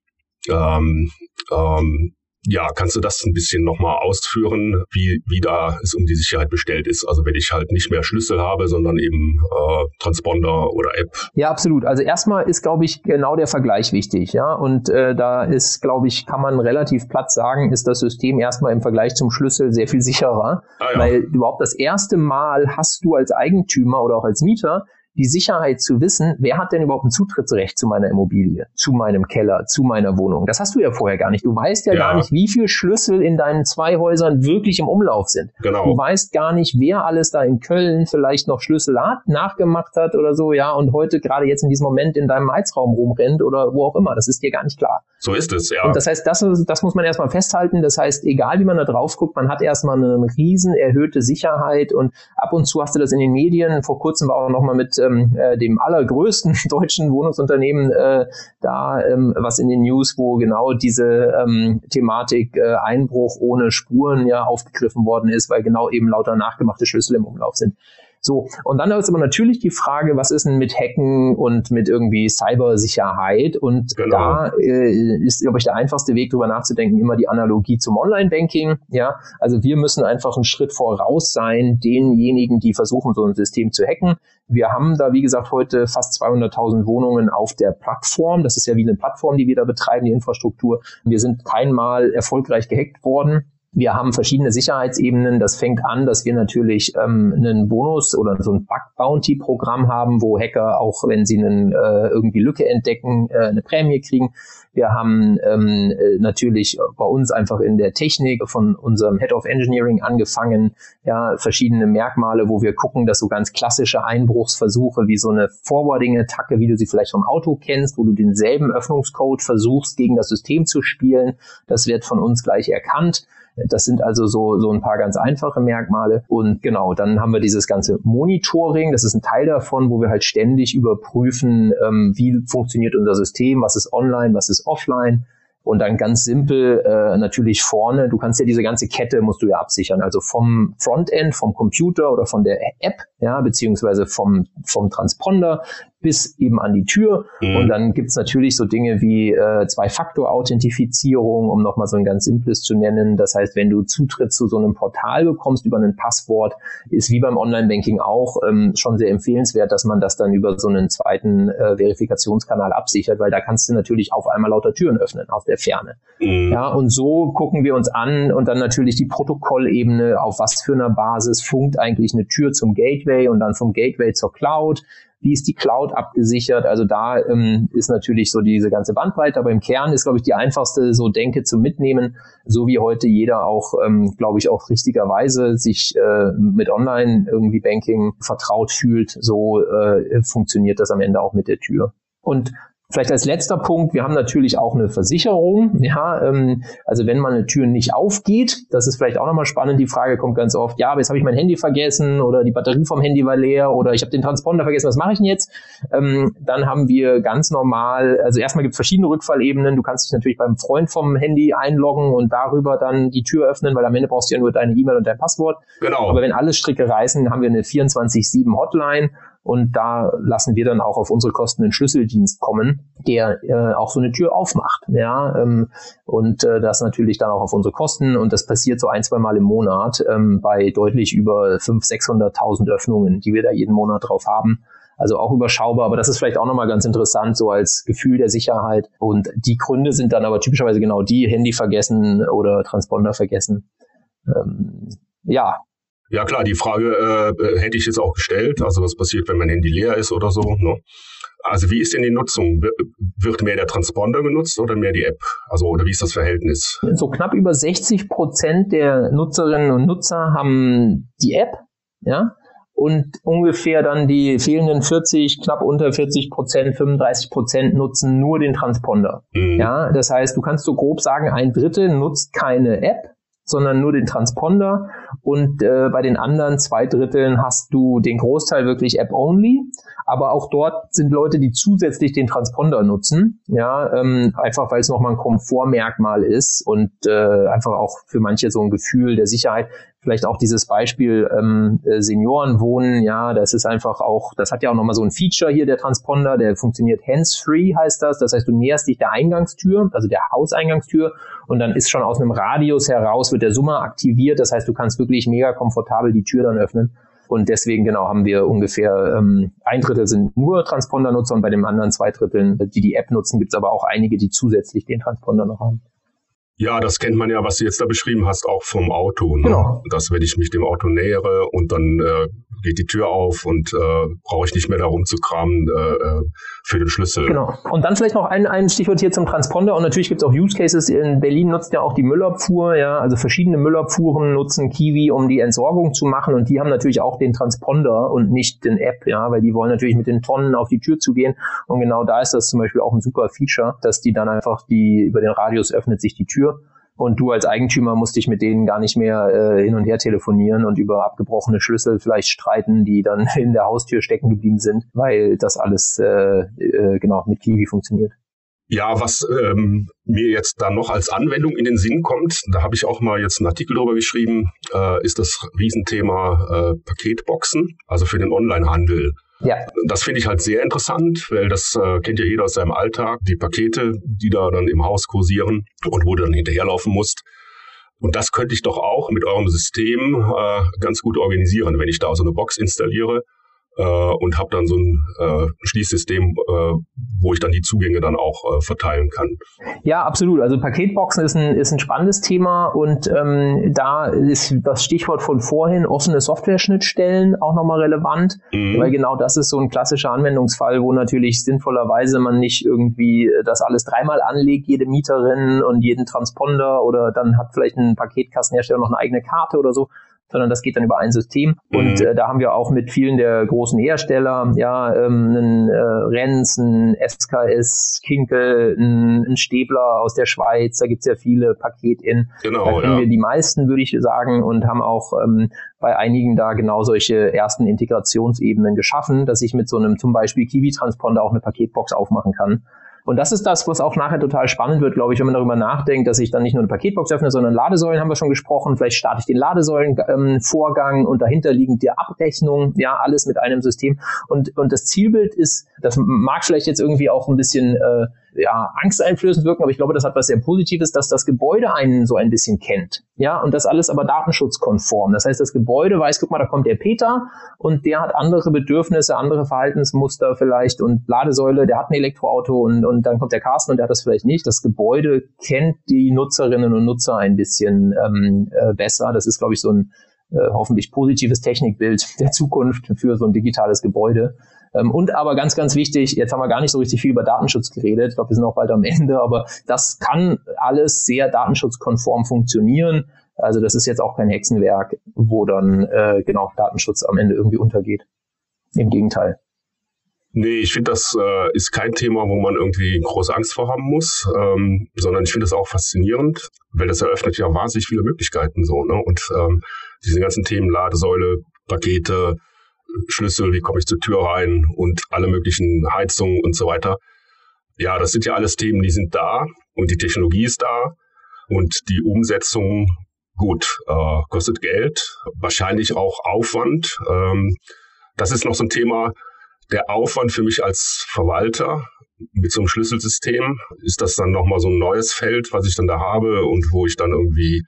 Ähm, ähm, ja, kannst du das ein bisschen nochmal ausführen, wie, wie da es um die Sicherheit bestellt ist? Also wenn ich halt nicht mehr Schlüssel habe, sondern eben äh, Transponder oder App. Ja, absolut. Also erstmal ist, glaube ich, genau der Vergleich wichtig. Ja, und äh, da ist, glaube ich, kann man relativ platt sagen, ist das System erstmal im Vergleich zum Schlüssel sehr viel sicherer, ah, ja. weil überhaupt das erste Mal hast du als Eigentümer oder auch als Mieter die Sicherheit zu wissen, wer hat denn überhaupt ein Zutrittsrecht zu meiner Immobilie, zu meinem Keller, zu meiner Wohnung. Das hast du ja vorher gar nicht. Du weißt ja, ja. gar nicht, wie viele Schlüssel in deinen zwei Häusern wirklich im Umlauf sind. Genau. Du weißt gar nicht, wer alles da in Köln vielleicht noch Schlüssel hat, nachgemacht hat oder so, ja, und heute gerade jetzt in diesem Moment in deinem Heizraum rumrennt oder wo auch immer. Das ist dir gar nicht klar. So ist es, ja. Und das heißt, das, das muss man erstmal festhalten. Das heißt, egal wie man da drauf guckt, man hat erstmal eine riesen erhöhte Sicherheit und ab und zu hast du das in den Medien. Vor kurzem war auch noch mal mit ähm, äh, dem allergrößten deutschen Wohnungsunternehmen äh, da ähm, was in den News, wo genau diese ähm, Thematik äh, Einbruch ohne Spuren ja aufgegriffen worden ist, weil genau eben lauter nachgemachte Schlüssel im Umlauf sind. So, und dann ist aber natürlich die Frage, was ist denn mit Hacken und mit irgendwie Cybersicherheit? Und genau. da äh, ist, glaube ich, der einfachste Weg, darüber nachzudenken, immer die Analogie zum Online-Banking. Ja, also wir müssen einfach einen Schritt voraus sein, denjenigen, die versuchen, so ein System zu hacken. Wir haben da, wie gesagt, heute fast 200.000 Wohnungen auf der Plattform. Das ist ja wie eine Plattform, die wir da betreiben, die Infrastruktur. Wir sind keinmal erfolgreich gehackt worden. Wir haben verschiedene Sicherheitsebenen. Das fängt an, dass wir natürlich ähm, einen Bonus oder so ein Bug-Bounty-Programm haben, wo Hacker auch, wenn sie einen, äh, irgendwie Lücke entdecken, äh, eine Prämie kriegen. Wir haben ähm, äh, natürlich bei uns einfach in der Technik von unserem Head of Engineering angefangen, ja, verschiedene Merkmale, wo wir gucken, dass so ganz klassische Einbruchsversuche wie so eine Forwarding-Attacke, wie du sie vielleicht vom Auto kennst, wo du denselben Öffnungscode versuchst, gegen das System zu spielen, das wird von uns gleich erkannt. Das sind also so, so ein paar ganz einfache Merkmale. Und genau, dann haben wir dieses ganze Monitoring. Das ist ein Teil davon, wo wir halt ständig überprüfen, ähm, wie funktioniert unser System, was ist online, was ist offline. Und dann ganz simpel äh, natürlich vorne, du kannst ja diese ganze Kette musst du ja absichern. Also vom Frontend, vom Computer oder von der App, ja, beziehungsweise vom, vom Transponder bis eben an die Tür. Mhm. Und dann gibt's natürlich so Dinge wie äh, Zwei-Faktor-Authentifizierung, um nochmal so ein ganz simples zu nennen. Das heißt, wenn du Zutritt zu so einem Portal bekommst über ein Passwort, ist wie beim Online-Banking auch ähm, schon sehr empfehlenswert, dass man das dann über so einen zweiten äh, Verifikationskanal absichert, weil da kannst du natürlich auf einmal lauter Türen öffnen aus der Ferne. Mhm. Ja, und so gucken wir uns an und dann natürlich die Protokollebene, auf was für einer Basis funkt eigentlich eine Tür zum Gateway und dann vom Gateway zur Cloud wie ist die Cloud abgesichert? Also da ähm, ist natürlich so diese ganze Bandbreite, aber im Kern ist, glaube ich, die einfachste so Denke zum Mitnehmen, so wie heute jeder auch, ähm, glaube ich, auch richtigerweise sich äh, mit Online irgendwie Banking vertraut fühlt, so äh, funktioniert das am Ende auch mit der Tür. Und Vielleicht als letzter Punkt, wir haben natürlich auch eine Versicherung. Ja, ähm, also wenn mal eine Tür nicht aufgeht, das ist vielleicht auch nochmal spannend. Die Frage kommt ganz oft, ja, aber jetzt habe ich mein Handy vergessen oder die Batterie vom Handy war leer oder ich habe den Transponder vergessen, was mache ich denn jetzt? Ähm, dann haben wir ganz normal, also erstmal gibt es verschiedene Rückfallebenen. Du kannst dich natürlich beim Freund vom Handy einloggen und darüber dann die Tür öffnen, weil am Ende brauchst du ja nur deine E-Mail und dein Passwort. Genau. Aber wenn alle Stricke reißen, haben wir eine 24-7 Hotline und da lassen wir dann auch auf unsere Kosten einen Schlüsseldienst kommen, der äh, auch so eine Tür aufmacht. Ja, ähm, und äh, das natürlich dann auch auf unsere Kosten. Und das passiert so ein, zwei Mal im Monat ähm, bei deutlich über 500.000, 600.000 Öffnungen, die wir da jeden Monat drauf haben. Also auch überschaubar, aber das ist vielleicht auch nochmal ganz interessant, so als Gefühl der Sicherheit. Und die Gründe sind dann aber typischerweise genau die, Handy vergessen oder Transponder vergessen. Ähm, ja, ja klar, die Frage äh, hätte ich jetzt auch gestellt. Also was passiert, wenn mein Handy leer ist oder so. Ne? Also wie ist denn die Nutzung? Wird mehr der Transponder genutzt oder mehr die App? Also oder wie ist das Verhältnis? So knapp über 60 Prozent der Nutzerinnen und Nutzer haben die App, ja. und ungefähr dann die fehlenden 40, knapp unter 40 Prozent, 35 Prozent nutzen nur den Transponder. Mhm. Ja, das heißt, du kannst so grob sagen, ein Drittel nutzt keine App, sondern nur den Transponder. Und äh, bei den anderen zwei Dritteln hast du den Großteil wirklich App-only, aber auch dort sind Leute, die zusätzlich den Transponder nutzen, ja, ähm, einfach weil es nochmal ein Komfortmerkmal ist und äh, einfach auch für manche so ein Gefühl der Sicherheit. Vielleicht auch dieses Beispiel ähm, äh, Seniorenwohnen, ja, das ist einfach auch, das hat ja auch nochmal so ein Feature hier, der Transponder, der funktioniert hands-free, heißt das. Das heißt, du näherst dich der Eingangstür, also der Hauseingangstür, und dann ist schon aus einem Radius heraus, wird der Summer aktiviert. Das heißt, du kannst wirklich mega komfortabel die Tür dann öffnen. Und deswegen genau haben wir ungefähr ähm, ein Drittel sind nur Transponder-Nutzer und bei den anderen zwei Dritteln, die die App nutzen, gibt es aber auch einige, die zusätzlich den Transponder noch haben. Ja, das kennt man ja, was du jetzt da beschrieben hast, auch vom Auto. Ne? Genau. Dass wenn ich mich dem Auto nähere und dann äh, geht die Tür auf und äh, brauche ich nicht mehr darum zu kramen äh, äh, für den Schlüssel. Genau. Und dann vielleicht noch ein, ein Stichwort hier zum Transponder. Und natürlich gibt es auch Use Cases. In Berlin nutzt ja auch die Müllabfuhr, ja, also verschiedene Müllabfuhren nutzen Kiwi, um die Entsorgung zu machen. Und die haben natürlich auch den Transponder und nicht den App, ja, weil die wollen natürlich mit den Tonnen auf die Tür zu gehen. Und genau da ist das zum Beispiel auch ein super Feature, dass die dann einfach die über den Radius öffnet sich die Tür und du als Eigentümer musst dich mit denen gar nicht mehr äh, hin und her telefonieren und über abgebrochene Schlüssel vielleicht streiten, die dann in der Haustür stecken geblieben sind, weil das alles äh, äh, genau mit Kiwi funktioniert. Ja, was ähm, mir jetzt da noch als Anwendung in den Sinn kommt, da habe ich auch mal jetzt einen Artikel drüber geschrieben, äh, ist das Riesenthema äh, Paketboxen, also für den Onlinehandel. Ja. Das finde ich halt sehr interessant, weil das äh, kennt ja jeder aus seinem Alltag, die Pakete, die da dann im Haus kursieren und wo du dann hinterherlaufen musst. Und das könnte ich doch auch mit eurem System äh, ganz gut organisieren, wenn ich da so eine Box installiere äh, und habe dann so ein äh, Schließsystem, äh, wo ich dann die Zugänge dann auch äh, verteilen kann. Ja, absolut. Also Paketboxen ist ein, ist ein spannendes Thema und ähm, da ist das Stichwort von vorhin offene Software-Schnittstellen auch nochmal relevant, mhm. weil genau das ist so ein klassischer Anwendungsfall, wo natürlich sinnvollerweise man nicht irgendwie das alles dreimal anlegt, jede Mieterin und jeden Transponder oder dann hat vielleicht ein Paketkastenhersteller noch eine eigene Karte oder so, sondern das geht dann über ein System. Mhm. Und äh, da haben wir auch mit vielen der großen Hersteller, ja, ähm, einen äh, Renz, ein SKS, Kinkel, ein, ein Stäbler aus der Schweiz, da gibt's ja viele Paket in. Genau, da kennen ja. wir die meisten, würde ich sagen, und haben auch ähm, bei einigen da genau solche ersten Integrationsebenen geschaffen, dass ich mit so einem zum Beispiel Kiwi-Transponder auch eine Paketbox aufmachen kann. Und das ist das, was auch nachher total spannend wird, glaube ich, wenn man darüber nachdenkt, dass ich dann nicht nur eine Paketbox öffne, sondern Ladesäulen haben wir schon gesprochen. Vielleicht starte ich den Ladesäulenvorgang ähm, und dahinter liegend die Abrechnung, ja, alles mit einem System. Und, und das Zielbild ist, das mag vielleicht jetzt irgendwie auch ein bisschen äh, ja, angsteinflößend wirken, aber ich glaube, das hat was sehr Positives, dass das Gebäude einen so ein bisschen kennt. Ja, und das alles aber datenschutzkonform. Das heißt, das Gebäude weiß, guck mal, da kommt der Peter und der hat andere Bedürfnisse, andere Verhaltensmuster vielleicht und Ladesäule, der hat ein Elektroauto und, und dann kommt der Carsten und der hat das vielleicht nicht. Das Gebäude kennt die Nutzerinnen und Nutzer ein bisschen ähm, äh, besser. Das ist, glaube ich, so ein äh, hoffentlich positives Technikbild der Zukunft für so ein digitales Gebäude. Ähm, und aber ganz, ganz wichtig, jetzt haben wir gar nicht so richtig viel über Datenschutz geredet. Ich glaube, wir sind auch bald am Ende, aber das kann alles sehr datenschutzkonform funktionieren. Also das ist jetzt auch kein Hexenwerk, wo dann äh, genau Datenschutz am Ende irgendwie untergeht. Im Gegenteil. Nee, ich finde, das äh, ist kein Thema, wo man irgendwie große Angst vor haben muss, ähm, sondern ich finde das auch faszinierend, weil das eröffnet ja wahnsinnig viele Möglichkeiten so. Ne? Und ähm, diese ganzen Themen Ladesäule, Pakete, Schlüssel, wie komme ich zur Tür rein und alle möglichen Heizungen und so weiter. Ja, das sind ja alles Themen, die sind da und die Technologie ist da und die Umsetzung, gut, äh, kostet Geld, wahrscheinlich auch Aufwand. Ähm, das ist noch so ein Thema, der Aufwand für mich als Verwalter mit so einem Schlüsselsystem, ist das dann nochmal so ein neues Feld, was ich dann da habe und wo ich dann irgendwie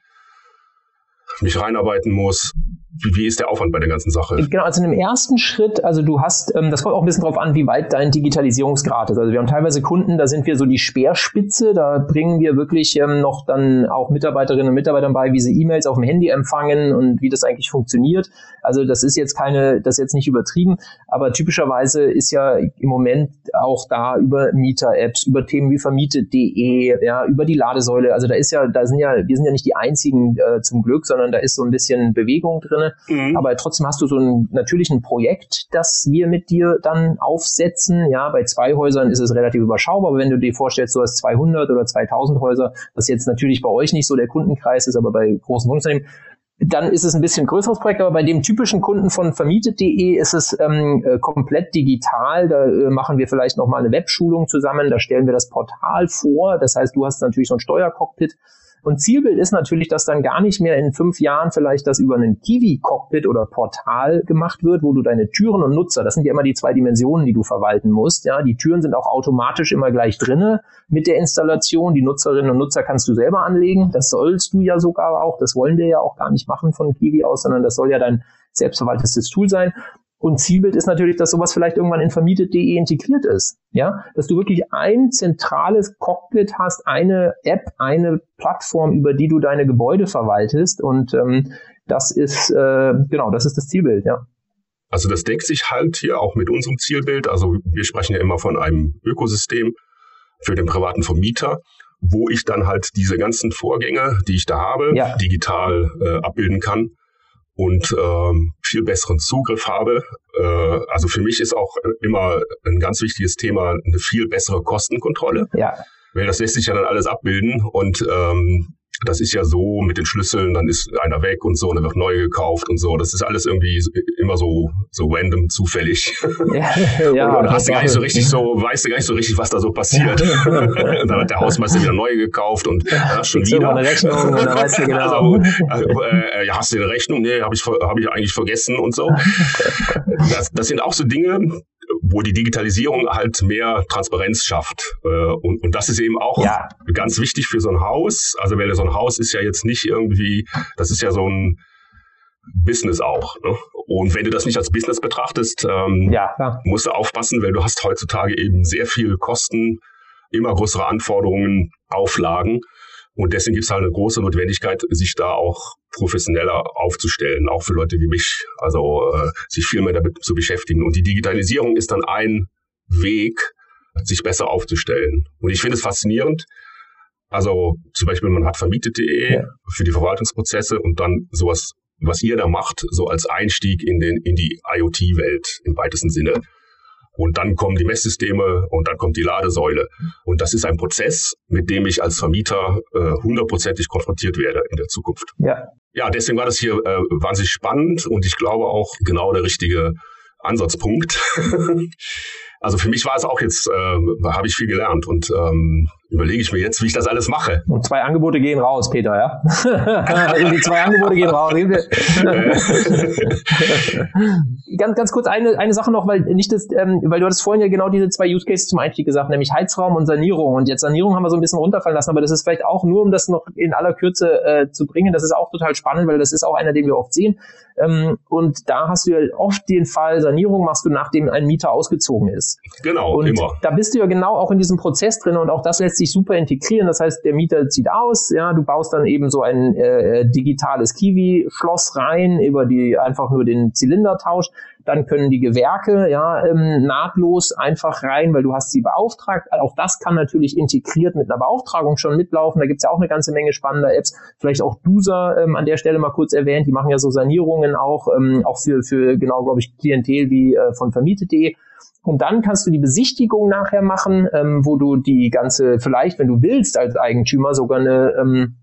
mich reinarbeiten muss. Wie, wie ist der Aufwand bei der ganzen Sache? Genau, also in dem ersten Schritt, also du hast, ähm, das kommt auch ein bisschen drauf an, wie weit dein Digitalisierungsgrad ist. Also wir haben teilweise Kunden, da sind wir so die Speerspitze, da bringen wir wirklich ähm, noch dann auch Mitarbeiterinnen und Mitarbeitern bei, wie sie E-Mails auf dem Handy empfangen und wie das eigentlich funktioniert. Also das ist jetzt keine, das ist jetzt nicht übertrieben, aber typischerweise ist ja im Moment auch da über Mieter-Apps, über Themen wie vermietet.de, ja, über die Ladesäule. Also da ist ja, da sind ja, wir sind ja nicht die einzigen äh, zum Glück, sondern da ist so ein bisschen Bewegung drin drin. Mhm. Aber trotzdem hast du so ein natürlich ein Projekt, das wir mit dir dann aufsetzen. Ja, bei zwei Häusern ist es relativ überschaubar, aber wenn du dir vorstellst, du hast 200 oder 2000 Häuser, was jetzt natürlich bei euch nicht so der Kundenkreis ist, aber bei großen Wohnungsunternehmen, dann ist es ein bisschen größeres Projekt, aber bei dem typischen Kunden von vermietet.de ist es ähm, äh, komplett digital. Da äh, machen wir vielleicht nochmal eine Webschulung zusammen, da stellen wir das Portal vor. Das heißt, du hast natürlich so ein Steuercockpit und Zielbild ist natürlich, dass dann gar nicht mehr in fünf Jahren vielleicht das über einen Kiwi-Cockpit oder Portal gemacht wird, wo du deine Türen und Nutzer, das sind ja immer die zwei Dimensionen, die du verwalten musst. Ja, die Türen sind auch automatisch immer gleich drinne mit der Installation. Die Nutzerinnen und Nutzer kannst du selber anlegen. Das sollst du ja sogar auch. Das wollen wir ja auch gar nicht machen von Kiwi aus, sondern das soll ja dein selbstverwaltetes Tool sein. Und Zielbild ist natürlich, dass sowas vielleicht irgendwann in vermietet.de integriert ist. Ja, dass du wirklich ein zentrales Cockpit hast, eine App, eine Plattform, über die du deine Gebäude verwaltest. Und ähm, das ist äh, genau, das ist das Zielbild. Ja. Also das deckt sich halt hier auch mit unserem Zielbild. Also wir sprechen ja immer von einem Ökosystem für den privaten Vermieter, wo ich dann halt diese ganzen Vorgänge, die ich da habe, ja. digital äh, abbilden kann und ähm, viel besseren Zugriff habe. Äh, also für mich ist auch immer ein ganz wichtiges Thema eine viel bessere Kostenkontrolle. Ja. Weil das lässt sich ja dann alles abbilden und ähm, das ist ja so mit den Schlüsseln, dann ist einer weg und so, und dann wird neu gekauft und so. Das ist alles irgendwie immer so, so random, zufällig. Ja, ja, und, und hast du gar nicht so richtig so, weißt du gar nicht so richtig, was da so passiert. dann hat der Hausmeister wieder neu gekauft und dann schon wieder. eine Rechnung und dann weißt du genau. Also, äh, ja, hast du eine Rechnung? Nee, habe ich, hab ich eigentlich vergessen und so. Das, das sind auch so Dinge, wo die Digitalisierung halt mehr Transparenz schafft. Äh, und, und das ist eben auch ja. ganz wichtig für so ein Haus. Also weil so ein Haus ist ja jetzt nicht irgendwie, das ist ja so ein Business auch. Ne? Und wenn du das nicht als Business betrachtest, ähm, ja, musst du aufpassen, weil du hast heutzutage eben sehr viel Kosten, immer größere Anforderungen, Auflagen. Und deswegen gibt es halt eine große Notwendigkeit, sich da auch professioneller aufzustellen, auch für Leute wie mich, also äh, sich viel mehr damit zu beschäftigen. Und die Digitalisierung ist dann ein Weg, sich besser aufzustellen. Und ich finde es faszinierend. Also zum Beispiel, man hat vermietet.de ja. für die Verwaltungsprozesse und dann sowas, was ihr da macht, so als Einstieg in, den, in die IoT-Welt im weitesten Sinne. Und dann kommen die Messsysteme und dann kommt die Ladesäule. Und das ist ein Prozess, mit dem ich als Vermieter äh, hundertprozentig konfrontiert werde in der Zukunft. Ja. Ja, deswegen war das hier äh, wahnsinnig spannend und ich glaube auch genau der richtige Ansatzpunkt. also für mich war es auch jetzt, äh, habe ich viel gelernt und ähm, überlege ich mir jetzt, wie ich das alles mache. Und zwei Angebote gehen raus, Peter, ja? die zwei Angebote gehen raus. ganz, ganz kurz eine, eine Sache noch, weil nicht das, ähm, weil du hattest vorhin ja genau diese zwei Use Cases zum Einstieg gesagt, nämlich Heizraum und Sanierung. Und jetzt Sanierung haben wir so ein bisschen runterfallen lassen, aber das ist vielleicht auch nur, um das noch in aller Kürze äh, zu bringen. Das ist auch total spannend, weil das ist auch einer, den wir oft sehen. Ähm, und da hast du ja oft den Fall, Sanierung machst du, nachdem ein Mieter ausgezogen ist. Genau, und immer. Da bist du ja genau auch in diesem Prozess drin und auch das lässt sich super integrieren. Das heißt, der Mieter zieht aus, ja, du baust dann eben so ein äh, digitales Kiwi-Schloss rein, über die einfach nur den Zylinder tauscht. Dann können die Gewerke ja ähm, nahtlos einfach rein, weil du hast sie beauftragt. Auch das kann natürlich integriert mit einer Beauftragung schon mitlaufen. Da gibt's ja auch eine ganze Menge spannender Apps. Vielleicht auch Duser ähm, an der Stelle mal kurz erwähnt. Die machen ja so Sanierungen auch, ähm, auch für, für genau, glaube ich, Klientel wie äh, von vermietet.de. Und dann kannst du die Besichtigung nachher machen, ähm, wo du die ganze, vielleicht, wenn du willst, als Eigentümer sogar eine ähm,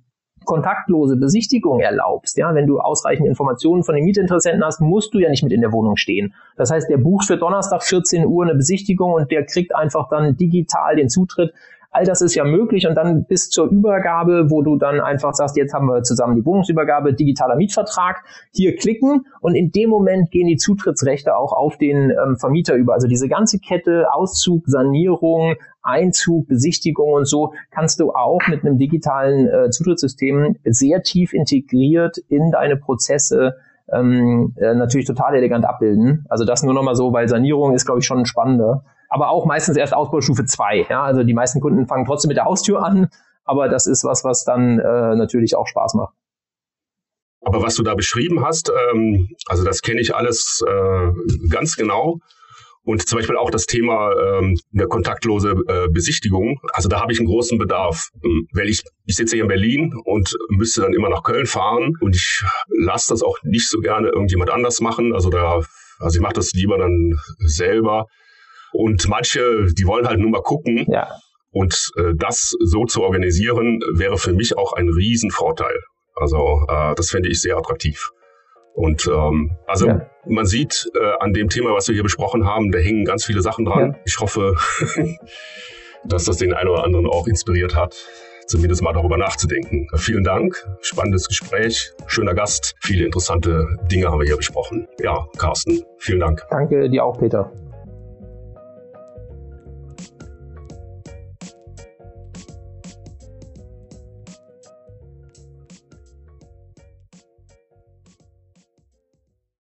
kontaktlose Besichtigung erlaubst. Ja, wenn du ausreichend Informationen von den Mietinteressenten hast, musst du ja nicht mit in der Wohnung stehen. Das heißt, der bucht für Donnerstag 14 Uhr eine Besichtigung und der kriegt einfach dann digital den Zutritt All das ist ja möglich und dann bis zur Übergabe, wo du dann einfach sagst, jetzt haben wir zusammen die Wohnungsübergabe, digitaler Mietvertrag, hier klicken und in dem Moment gehen die Zutrittsrechte auch auf den ähm, Vermieter über. Also diese ganze Kette, Auszug, Sanierung, Einzug, Besichtigung und so, kannst du auch mit einem digitalen äh, Zutrittssystem sehr tief integriert in deine Prozesse ähm, äh, natürlich total elegant abbilden. Also das nur nochmal so, weil Sanierung ist, glaube ich, schon spannender aber auch meistens erst Ausbaustufe 2. Ja? Also die meisten Kunden fangen trotzdem mit der Haustür an, aber das ist was, was dann äh, natürlich auch Spaß macht. Aber was du da beschrieben hast, ähm, also das kenne ich alles äh, ganz genau. Und zum Beispiel auch das Thema ähm, eine kontaktlose äh, Besichtigung. Also da habe ich einen großen Bedarf, ähm, weil ich, ich sitze hier in Berlin und müsste dann immer nach Köln fahren und ich lasse das auch nicht so gerne irgendjemand anders machen. Also da, also ich mache das lieber dann selber. Und manche, die wollen halt nur mal gucken. Ja. Und äh, das so zu organisieren, wäre für mich auch ein Riesenvorteil. Also äh, das fände ich sehr attraktiv. Und ähm, also ja. man sieht äh, an dem Thema, was wir hier besprochen haben, da hängen ganz viele Sachen dran. Ja. Ich hoffe, dass das den einen oder anderen auch inspiriert hat, zumindest mal darüber nachzudenken. Vielen Dank, spannendes Gespräch, schöner Gast, viele interessante Dinge haben wir hier besprochen. Ja, Carsten, vielen Dank. Danke dir auch, Peter.